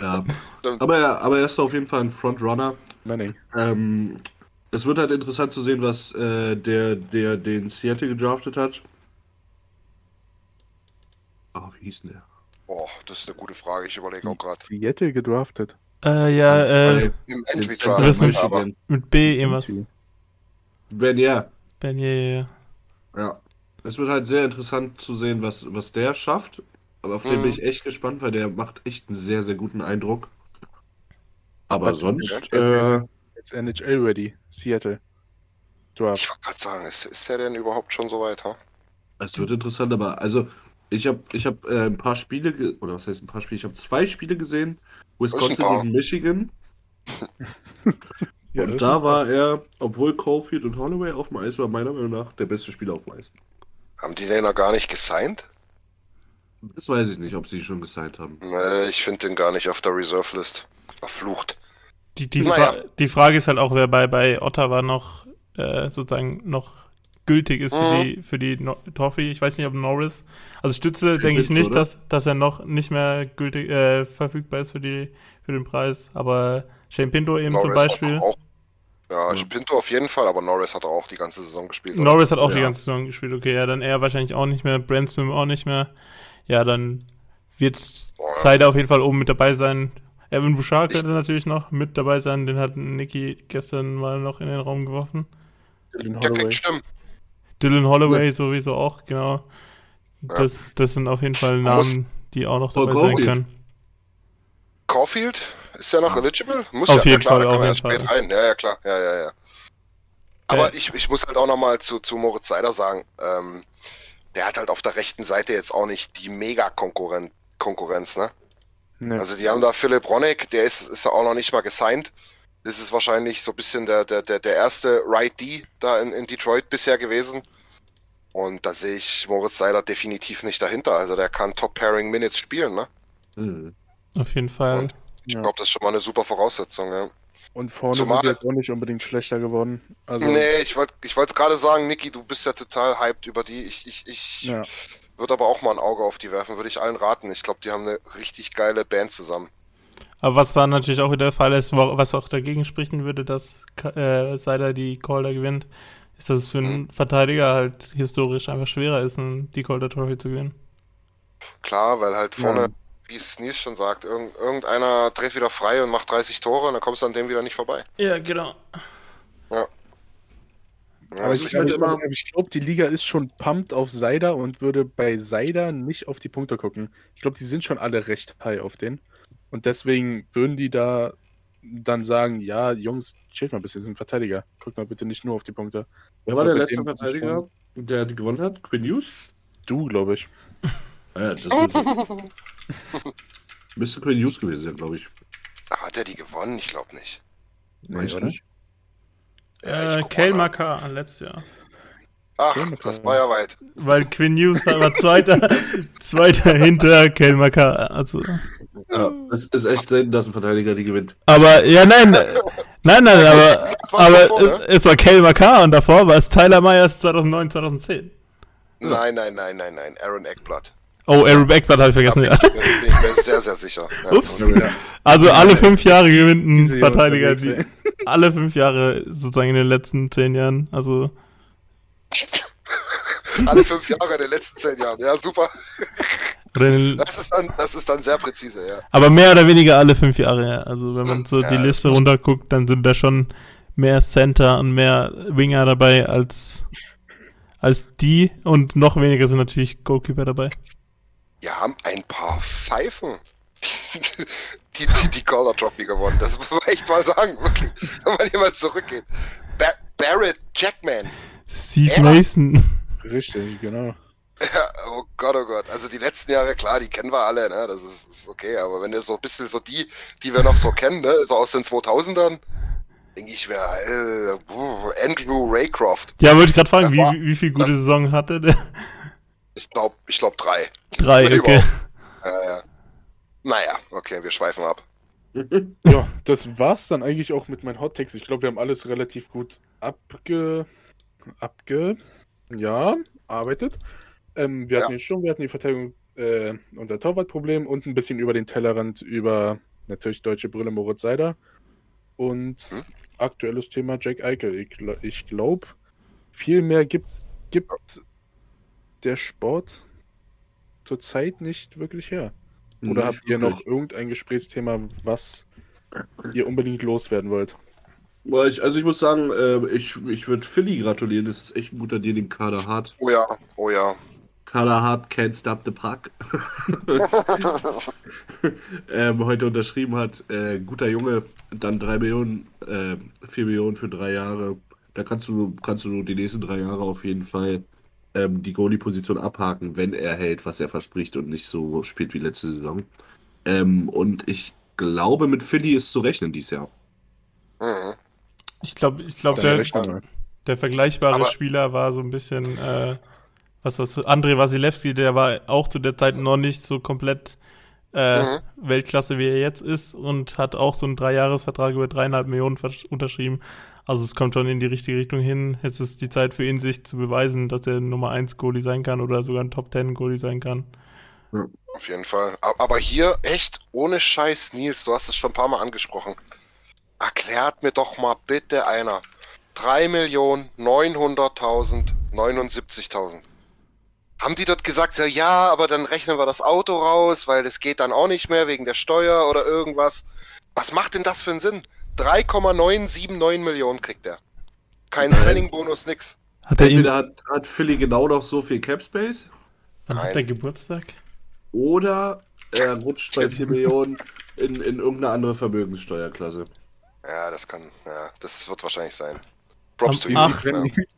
[SPEAKER 4] Ja. Aber, er, aber er ist auf jeden Fall ein Frontrunner.
[SPEAKER 5] Manning.
[SPEAKER 4] Ähm, es wird halt interessant zu sehen, was äh, der, der den Seattle gedraftet hat. Oh, wie hieß denn der?
[SPEAKER 3] Oh, das ist eine gute Frage. Ich überlege auch gerade.
[SPEAKER 5] Seattle gedraftet.
[SPEAKER 6] Äh, ja, äh,
[SPEAKER 3] Im
[SPEAKER 4] den
[SPEAKER 3] Entry
[SPEAKER 4] Center
[SPEAKER 3] Draft,
[SPEAKER 6] Michigan.
[SPEAKER 3] aber
[SPEAKER 6] mit B irgendwas.
[SPEAKER 4] Wenn ja.
[SPEAKER 6] Ben, ja, ja, ja.
[SPEAKER 4] Ja. Es wird halt sehr interessant zu sehen, was, was der schafft. Aber auf den
[SPEAKER 3] Mhm.
[SPEAKER 4] bin ich echt gespannt, weil der macht echt einen sehr, sehr guten Eindruck. Aber
[SPEAKER 5] Was-
[SPEAKER 4] sonst, äh,
[SPEAKER 5] Jetzt NHL ready. Seattle. Draft.
[SPEAKER 3] ich wollte gerade sagen, ist, ist der denn überhaupt schon so weit? Ha?
[SPEAKER 4] es wird interessant, aber also ich habe ich hab, äh, ein paar Spiele, oder was heißt ein paar Spiele? Ich habe zwei Spiele gesehen, Wisconsin
[SPEAKER 3] paar.
[SPEAKER 4] gegen Michigan.
[SPEAKER 5] Ja,
[SPEAKER 4] und da war er, obwohl Caulfield und Holloway auf dem Eis war, meiner Meinung nach der beste Spieler auf dem Eis.
[SPEAKER 3] Haben die den noch gar nicht gesigned?
[SPEAKER 4] Das weiß ich nicht, ob sie schon gesigned haben.
[SPEAKER 3] Nee, ich finde den gar nicht auf der Reserve List. Verflucht.
[SPEAKER 6] Die, die,
[SPEAKER 3] Naja.
[SPEAKER 6] Fra die Frage ist halt auch, wer bei, bei Ottawa noch äh, sozusagen noch gültig ist für
[SPEAKER 3] Mhm.
[SPEAKER 6] die für die no Trophy. Ich weiß nicht, ob Norris. Also Stütze denke ich nicht,
[SPEAKER 4] oder?
[SPEAKER 6] dass, dass er noch nicht mehr gültig äh, verfügbar ist für die für den Preis. Aber Shane Pinto eben zum
[SPEAKER 3] Norris hat
[SPEAKER 6] Beispiel.
[SPEAKER 3] Auch, ja,
[SPEAKER 4] Ja.
[SPEAKER 3] Pinto auf jeden Fall, aber Norris hat auch die ganze Saison gespielt. oder?
[SPEAKER 6] Norris hat auch die
[SPEAKER 4] Ja.
[SPEAKER 6] ganze Saison gespielt. Okay, ja, dann er wahrscheinlich auch nicht mehr. Branson auch nicht mehr. Ja, dann wird
[SPEAKER 3] Boah.
[SPEAKER 6] Zeit auf jeden Fall oben mit dabei sein. Evan Bouchard könnte natürlich noch mit dabei sein. Den hat Niki gestern mal noch in den Raum geworfen.
[SPEAKER 5] Dylan Holloway.
[SPEAKER 3] Stimmen.
[SPEAKER 6] Dylan Holloway sowieso auch, genau. Das, das sind auf jeden Fall Namen, die auch noch dabei sein können.
[SPEAKER 3] Caulfield? Ist der noch eligible? Muss
[SPEAKER 6] Auf
[SPEAKER 3] ja,
[SPEAKER 6] jeden
[SPEAKER 3] ja, klar,
[SPEAKER 6] Fall,
[SPEAKER 3] da
[SPEAKER 6] auf
[SPEAKER 3] kann man ja spät
[SPEAKER 6] Fall.
[SPEAKER 3] rein. Ja, ja, klar. Ja, ja, ja. Aber ich, ich muss halt auch nochmal zu, zu Moritz Seider sagen, ähm, der hat halt auf der rechten Seite jetzt auch nicht die Mega-Konkurrenz, Konkurrenz, ne?
[SPEAKER 5] Nee.
[SPEAKER 3] Also die haben da Philipp Ronek, der ist, ist auch noch nicht mal gesigned. Das ist wahrscheinlich so ein bisschen der, der, der, der erste Right D da in, in Detroit bisher gewesen. Und da sehe ich Moritz Seider definitiv nicht dahinter. Also der kann Top-Pairing Minutes spielen, ne?
[SPEAKER 4] Hm.
[SPEAKER 6] Auf jeden Fall.
[SPEAKER 3] Und- Ich
[SPEAKER 5] Ja.
[SPEAKER 3] glaube, das ist schon mal eine super Voraussetzung, ja.
[SPEAKER 5] Und vorne
[SPEAKER 3] Zumal-
[SPEAKER 5] sind wir jetzt auch nicht unbedingt schlechter geworden. Also,
[SPEAKER 3] Nee, ich wollte ich wollte gerade sagen, Niki, du bist ja total hyped über die. Ich, ich, ich
[SPEAKER 5] Ja.
[SPEAKER 3] würde aber auch mal ein Auge auf die werfen, würde ich allen raten. Ich glaube, die haben eine richtig geile Band zusammen.
[SPEAKER 6] Aber was dann natürlich auch wieder der Fall ist, was auch dagegen sprechen würde, dass äh, Seider die Calder gewinnt, ist, dass es für einen Verteidiger halt historisch einfach schwerer ist, einen, die Calder Trophy zu gewinnen.
[SPEAKER 3] Klar, weil halt vorne,
[SPEAKER 5] Ja.
[SPEAKER 3] Wie es Nils schon sagt, irgend, irgendeiner dreht wieder frei und macht 30 Tore und dann kommst du an dem wieder nicht vorbei.
[SPEAKER 6] Ja, genau.
[SPEAKER 3] Ja,
[SPEAKER 5] aber
[SPEAKER 3] also
[SPEAKER 5] ich,
[SPEAKER 3] ich
[SPEAKER 5] glaube,
[SPEAKER 3] immer,
[SPEAKER 5] ich glaube, die Liga ist schon pumped auf Seider und würde bei Seider nicht auf die Punkte gucken. Ich glaube, die sind schon alle recht high auf den. Und deswegen würden die da dann sagen, ja, Jungs, chillt mal ein bisschen, sind Verteidiger. Guckt mal bitte nicht nur auf die Punkte.
[SPEAKER 4] Wer war der letzte Verteidiger, der die gewonnen hat? Quinn Hughes?
[SPEAKER 5] Du, glaube ich.
[SPEAKER 4] Ja, das müsste, Quinn Hughes gewesen sein, glaube ich.
[SPEAKER 3] hat er die gewonnen? Ich glaube nicht.
[SPEAKER 4] Weiß
[SPEAKER 5] oder?
[SPEAKER 4] nicht.
[SPEAKER 3] Ja,
[SPEAKER 6] Äh. Makar letztes Jahr.
[SPEAKER 3] Ach,
[SPEAKER 5] Okay,
[SPEAKER 3] das war ja weit.
[SPEAKER 6] Weil Quinn News war zweiter, zweiter hinter Kale Makar. Also.
[SPEAKER 4] Ja, es ist echt selten, dass ein Verteidiger die gewinnt.
[SPEAKER 6] Aber, ja, nein, äh, nein, nein, aber, aber es,
[SPEAKER 3] ne?
[SPEAKER 6] es war Kale Makar und davor war es Tyler Myers 2009, 2010.
[SPEAKER 3] Nein, nein, nein, nein, nein. Aaron Eckblatt.
[SPEAKER 6] Oh, Aaron Eckblatt habe ich vergessen.
[SPEAKER 3] bin
[SPEAKER 6] Ja.
[SPEAKER 3] ich, bin ich sehr, sehr sicher. Ja.
[SPEAKER 6] Ups.
[SPEAKER 5] Ja.
[SPEAKER 6] Also alle fünf Jahre gewinnt ein Verteidiger, die, alle fünf Jahre sozusagen in den letzten zehn Jahren. Also
[SPEAKER 3] Alle fünf Jahre in den letzten zehn Jahren. Ja, super. Das ist dann, das ist dann sehr präzise, ja.
[SPEAKER 6] aber mehr oder weniger alle fünf Jahre. Ja. Also wenn man so
[SPEAKER 3] Ja,
[SPEAKER 6] die Liste runterguckt, dann sind da schon mehr Center und mehr Winger dabei als als die und noch weniger sind natürlich Goalkeeper dabei.
[SPEAKER 3] Wir haben ein paar Pfeifen, die die, die Calder Trophy gewonnen. Das muss man echt mal sagen, wirklich. Wenn man hier mal zurückgeht. Ba Barrett Jackman.
[SPEAKER 6] Steve
[SPEAKER 3] Ja.
[SPEAKER 6] Mason.
[SPEAKER 5] Richtig, genau.
[SPEAKER 3] Ja, oh Gott, oh Gott. Also die letzten Jahre, klar, die kennen wir alle, ne? Das ist, ist okay. Aber wenn du so ein bisschen so die, die wir noch so kennen, ne? So aus den 2000ern, denke ich mir, äh, Andrew Raycroft.
[SPEAKER 6] Ja, wollte ich gerade fragen, wie, wie viel gute Saison hatte der?
[SPEAKER 3] Ich glaube, ich glaube drei.
[SPEAKER 6] Drei, okay.
[SPEAKER 3] Äh, naja, okay, wir schweifen ab.
[SPEAKER 5] Ja, das war's dann eigentlich auch mit meinen Hot Takes. Ich glaube, wir haben alles relativ gut abge. abge. ja, arbeitet. Ähm, wir
[SPEAKER 3] Ja.
[SPEAKER 5] hatten jetzt schon, wir hatten die Verteidigung äh, unser Torwartproblem und ein bisschen über den Tellerrand über natürlich deutsche Brille Moritz Seider. Und
[SPEAKER 3] Hm?
[SPEAKER 5] aktuelles Thema Jack Eichel. Ich, gl- ich glaube, viel mehr gibt's, gibt der Sport zurzeit nicht wirklich her. Oder
[SPEAKER 4] Nicht
[SPEAKER 5] habt ihr
[SPEAKER 4] wirklich.
[SPEAKER 5] noch irgendein Gesprächsthema, was ihr unbedingt loswerden wollt?
[SPEAKER 4] Also ich muss sagen, äh, ich, ich würde Philly gratulieren. Das ist echt ein guter Deal, den Kader hat.
[SPEAKER 3] Oh ja, oh ja.
[SPEAKER 4] Kader hat, can't stop the puck. ähm, heute unterschrieben hat, äh, guter Junge, dann 3 Millionen, äh, 4 Millionen für drei Jahre. Da kannst du, kannst du die nächsten drei Jahre auf jeden Fall ähm, die Goalie-Position abhaken, wenn er hält, was er verspricht und nicht so spielt wie letzte Saison. Ähm, und ich glaube, mit Philly ist zu rechnen dieses Jahr.
[SPEAKER 3] Mhm.
[SPEAKER 6] Ich glaube, ich glaub, der, der vergleichbare
[SPEAKER 3] Aber-
[SPEAKER 6] Spieler war so ein bisschen, äh, was was André Wasilewski, der war auch zu der Zeit noch nicht so komplett äh,
[SPEAKER 3] Mhm.
[SPEAKER 6] Weltklasse, wie er jetzt ist und hat auch so einen Dreijahresvertrag über dreieinhalb Millionen unterschrieben. Also es kommt schon in die richtige Richtung hin. Jetzt ist die Zeit für ihn, sich zu beweisen, dass er Nummer 1 Goalie sein kann oder sogar ein Top 10 Goalie sein kann.
[SPEAKER 3] Auf jeden Fall. Aber hier echt ohne Scheiß, Nils, du hast es schon ein paar Mal angesprochen. Erklärt mir doch mal bitte einer. 3.900.000, 79.000. Haben die dort gesagt, ja, aber dann rechnen wir das Auto raus, weil das geht dann auch nicht mehr wegen der Steuer oder irgendwas. Was macht denn das für einen Sinn? 3,979 Millionen kriegt er. Kein. Signing-Bonus, nix.
[SPEAKER 6] Hat er ihn,
[SPEAKER 4] Entweder hat, hat Philly genau noch so viel Cap Space
[SPEAKER 6] wann hat er Geburtstag?
[SPEAKER 4] oder er rutscht bei 4 Millionen in, in irgendeine andere Vermögenssteuerklasse.
[SPEAKER 3] Ja, das kann, ja, das wird wahrscheinlich sein. Props to
[SPEAKER 6] Am
[SPEAKER 3] you.
[SPEAKER 6] Ach,
[SPEAKER 3] ja.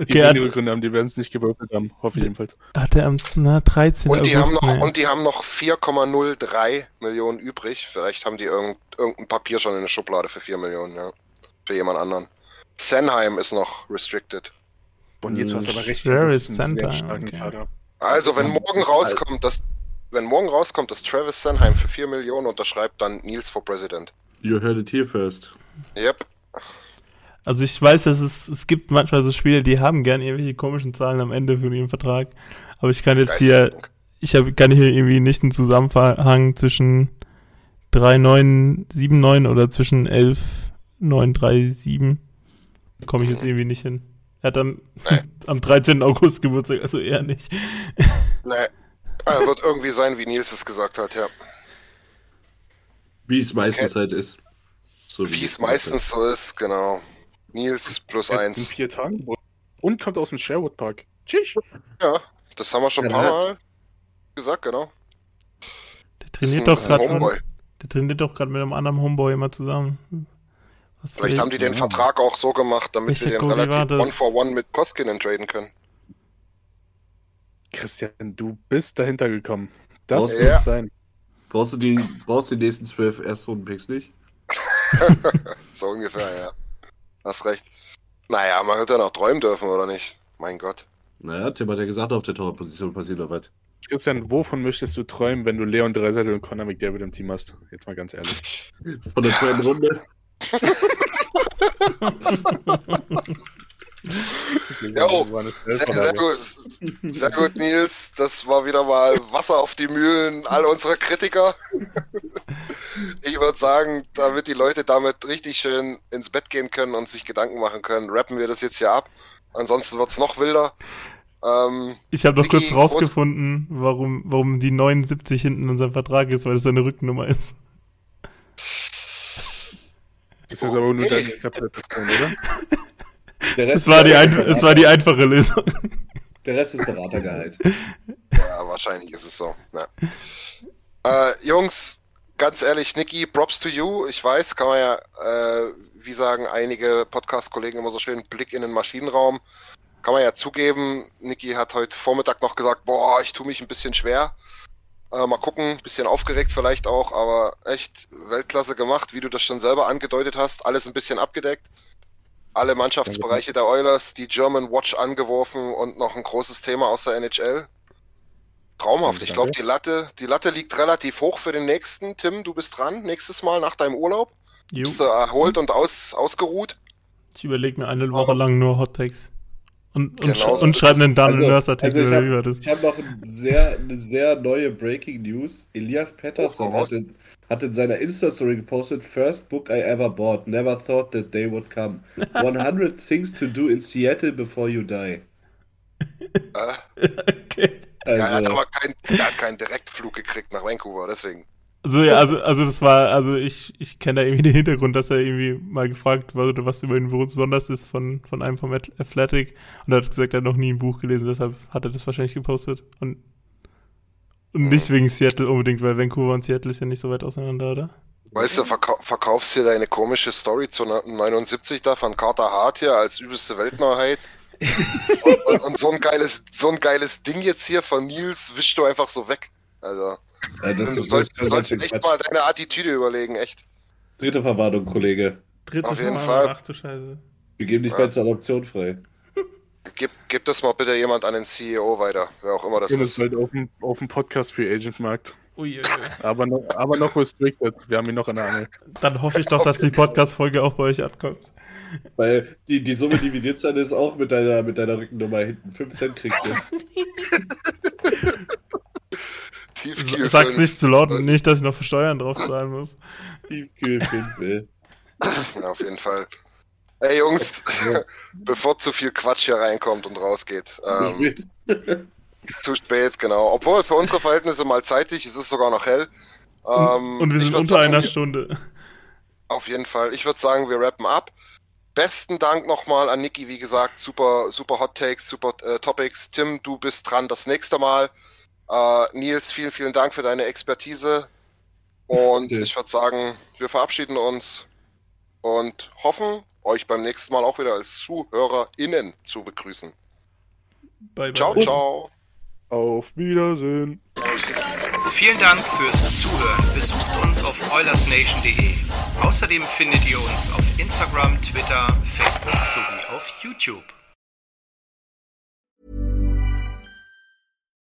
[SPEAKER 5] Die
[SPEAKER 6] Okay, hat,
[SPEAKER 5] wenige Gründe haben, die werden es nicht gewürfelt haben. Hoffe ich jedenfalls.
[SPEAKER 6] hat er am na, 13.
[SPEAKER 3] Und die, haben noch,
[SPEAKER 6] nee.
[SPEAKER 3] und die haben noch 4,03 Millionen übrig. Vielleicht haben die irgend, irgendein Papier schon in der Schublade für 4 Millionen, ja. Für jemand anderen. Senheim ist noch restricted.
[SPEAKER 5] Und jetzt hast du aber recht.
[SPEAKER 6] Travis
[SPEAKER 5] starken
[SPEAKER 6] okay.
[SPEAKER 3] Also, wenn morgen rauskommt, dass, wenn morgen rauskommt, dass Travis Senheim für 4 Millionen unterschreibt, dann Nils for President.
[SPEAKER 4] You heard it here first.
[SPEAKER 3] Yep.
[SPEAKER 6] Also ich weiß, dass es, es gibt manchmal so Spiele, die haben gern irgendwelche komischen Zahlen am Ende von ihrem Vertrag. Aber ich kann jetzt hier, ich hab, kann hier irgendwie nicht einen Zusammenhang zwischen 3979 oder zwischen 11937. Komme ich jetzt irgendwie nicht hin. Er hat am,
[SPEAKER 3] Nee.
[SPEAKER 6] am 13. August Geburtstag, also eher nicht.
[SPEAKER 3] Nee. Er wird irgendwie sein, wie Nils es gesagt hat, ja.
[SPEAKER 4] Wie es meistens halt ist. So
[SPEAKER 3] Wie es meistens so ist, genau. Nils plus
[SPEAKER 5] Jetzt in
[SPEAKER 3] eins.
[SPEAKER 5] vier Tagen. Und kommt aus dem Sherwood Park. Tschüss.
[SPEAKER 3] Ja, das haben wir schon ein paar
[SPEAKER 4] der
[SPEAKER 3] Mal gesagt, genau.
[SPEAKER 6] Der trainiert doch gerade
[SPEAKER 3] Homeboy.
[SPEAKER 6] der trainiert doch gerade mit einem anderen Homeboy immer zusammen. Was
[SPEAKER 3] Vielleicht haben die den
[SPEAKER 4] Ja.
[SPEAKER 3] Vertrag auch so gemacht, damit
[SPEAKER 6] Welcher
[SPEAKER 3] wir den
[SPEAKER 6] Goalie war
[SPEAKER 3] relativ
[SPEAKER 6] das?
[SPEAKER 3] one for one mit Koskinen traden können.
[SPEAKER 5] Christian, du bist dahinter gekommen. Das muss
[SPEAKER 3] Ja.
[SPEAKER 5] sein.
[SPEAKER 4] Brauchst du die, brauchst du die nächsten zwölf Erstrunden-Picks nicht?
[SPEAKER 3] So ungefähr, ja. Hast recht. Naja, man wird ja noch träumen dürfen, oder nicht? Mein Gott.
[SPEAKER 4] Naja, Tim hat ja gesagt, auf der Torwartposition passiert noch was.
[SPEAKER 5] Christian, wovon möchtest du träumen, wenn du Leon Dreisettel und Conor McDavid im Team hast? Jetzt mal ganz ehrlich.
[SPEAKER 4] Von der zweiten Runde.
[SPEAKER 3] Jo, Sehr, sehr gut. Sehr gut, Nils. Das war wieder mal Wasser auf die Mühlen all unserer Kritiker. Ich würde sagen, damit die Leute damit richtig schön ins Bett gehen können und sich Gedanken machen können, rappen wir das jetzt hier ab. Ansonsten wird's noch wilder. Ähm,
[SPEAKER 6] Ich habe noch kurz rausgefunden, warum, warum die 79 hinten in unserem Vertrag ist, weil es seine Rückennummer ist.
[SPEAKER 5] Das ist aber nur
[SPEAKER 3] Okay.
[SPEAKER 5] deine Interpretation, oder?
[SPEAKER 4] Der Rest,
[SPEAKER 6] Es war die, ein, es war die einfache Lösung.
[SPEAKER 4] der Rest ist Beratergehalt.
[SPEAKER 3] ja, wahrscheinlich ist es so. Ja. Äh, Jungs, ganz ehrlich, Niki, props to you. Ich weiß, kann man ja, äh, wie sagen einige Podcast-Kollegen immer so schön, Blick in den Maschinenraum. Kann man ja zugeben, Niki hat heute Vormittag noch gesagt, boah, ich tue mich ein bisschen schwer. Äh, mal gucken, bisschen aufgeregt vielleicht auch, aber echt Weltklasse gemacht, wie du das schon selber angedeutet hast. Alles ein bisschen abgedeckt. Alle Mannschaftsbereiche der Oilers, die German Watch angeworfen und noch ein großes Thema aus der NHL. Traumhaft. Ich glaube, die Latte, die Latte liegt relativ hoch für den nächsten. Tim, du bist dran nächstes Mal nach deinem Urlaub.
[SPEAKER 6] Jo.
[SPEAKER 3] Bist du erholt und aus, ausgeruht?
[SPEAKER 6] Ich überlege mir eine Woche lang nur Hot Takes. Und, und,
[SPEAKER 3] Genau
[SPEAKER 6] sch und
[SPEAKER 3] ist
[SPEAKER 6] schreibe einen Dan
[SPEAKER 4] Also-
[SPEAKER 6] Nurse Artikel
[SPEAKER 4] also
[SPEAKER 6] über das.
[SPEAKER 4] Ich habe noch ein sehr, eine sehr neue Breaking News. Elias Pettersson
[SPEAKER 3] Oh,
[SPEAKER 4] hat in, hat in seiner Insta-Story gepostet: First book I ever bought. Never thought that day would come. 100 things to do in Seattle before you die.
[SPEAKER 3] Äh,
[SPEAKER 6] Okay.
[SPEAKER 3] Ja, er hat
[SPEAKER 4] Also,
[SPEAKER 3] aber keinen, keinen Direktflug gekriegt nach Vancouver, deswegen.
[SPEAKER 6] Also ja, also, also das war, also ich, ich kenne da irgendwie den Hintergrund, dass er irgendwie mal gefragt wurde, was über ihn besonders ist von, von einem vom Ath- Athletic und er hat gesagt, er hat noch nie ein Buch gelesen, deshalb hat er das wahrscheinlich gepostet und, und nicht wegen Seattle unbedingt, weil Vancouver und Seattle ist ja nicht so weit auseinander, oder?
[SPEAKER 3] Weißt du, verkau verkaufst dir deine komische Story zu 79 da von Carter Hart hier als übelste Weltneuheit. und, und, und so ein geiles, so ein geiles Ding jetzt hier von Nils wischst du einfach so weg. Also,
[SPEAKER 4] ja,
[SPEAKER 3] du
[SPEAKER 4] das,
[SPEAKER 3] sollst,
[SPEAKER 4] das,
[SPEAKER 3] du
[SPEAKER 4] das,
[SPEAKER 3] sollst
[SPEAKER 4] das,
[SPEAKER 3] echt
[SPEAKER 4] Quatsch.
[SPEAKER 3] mal deine Attitüde überlegen, echt.
[SPEAKER 4] Dritte Verwarnung, Kollege.
[SPEAKER 6] Dritte
[SPEAKER 3] Auf jeden Fall.
[SPEAKER 6] Ach du Scheiße.
[SPEAKER 4] Wir geben dich
[SPEAKER 3] Ja.
[SPEAKER 4] bald zur Adoption frei.
[SPEAKER 3] Gib, gib das mal bitte jemand an den CEO weiter, wer auch immer das
[SPEAKER 5] Das
[SPEAKER 3] ist.
[SPEAKER 5] ist halt auf dem, auf dem Podcast für Agent-Markt.
[SPEAKER 6] Ui, ui, ui.
[SPEAKER 5] Aber noch, aber noch restricted. Wir haben ihn noch in der Angel.
[SPEAKER 6] Dann hoffe ich doch, dass die Podcast-Folge auch bei euch ankommt.
[SPEAKER 4] Weil die, die Summe dividiert dann ist auch mit deiner, mit deiner Rückennummer hinten. 5 Cent kriegst du.
[SPEAKER 3] Tiefkühl
[SPEAKER 6] Sag's nicht zu laut und nicht, dass ich noch für Steuern drauf zahlen muss.
[SPEAKER 4] Tiefkühl, Pimpel.
[SPEAKER 3] Ja, auf jeden Fall. Ey Jungs, bevor zu viel Quatsch hier reinkommt und rausgeht. Ähm, zu spät, genau. Obwohl für unsere Verhältnisse mal zeitig, es ist sogar noch hell. Ähm,
[SPEAKER 6] Und wir sind unter
[SPEAKER 3] sagen,
[SPEAKER 6] einer Stunde.
[SPEAKER 3] Auf jeden Fall. Ich würde sagen, wir rappen ab. Besten Dank nochmal an Niki, wie gesagt, super, super Hot Takes, super äh, Topics. Tim, du bist dran das nächste Mal. Äh, Nils, vielen, vielen Dank für deine Expertise. Und
[SPEAKER 4] Ja.
[SPEAKER 3] ich würde sagen, wir verabschieden uns und hoffen, euch beim nächsten Mal auch wieder als ZuhörerInnen zu begrüßen.
[SPEAKER 6] Bye, bye.
[SPEAKER 3] Ciao, ciao.
[SPEAKER 5] Auf Wiedersehen.
[SPEAKER 1] Vielen Dank fürs Zuhören. Besucht uns auf oilersnation.de. Außerdem findet ihr uns auf Instagram, Twitter, Facebook sowie auf YouTube.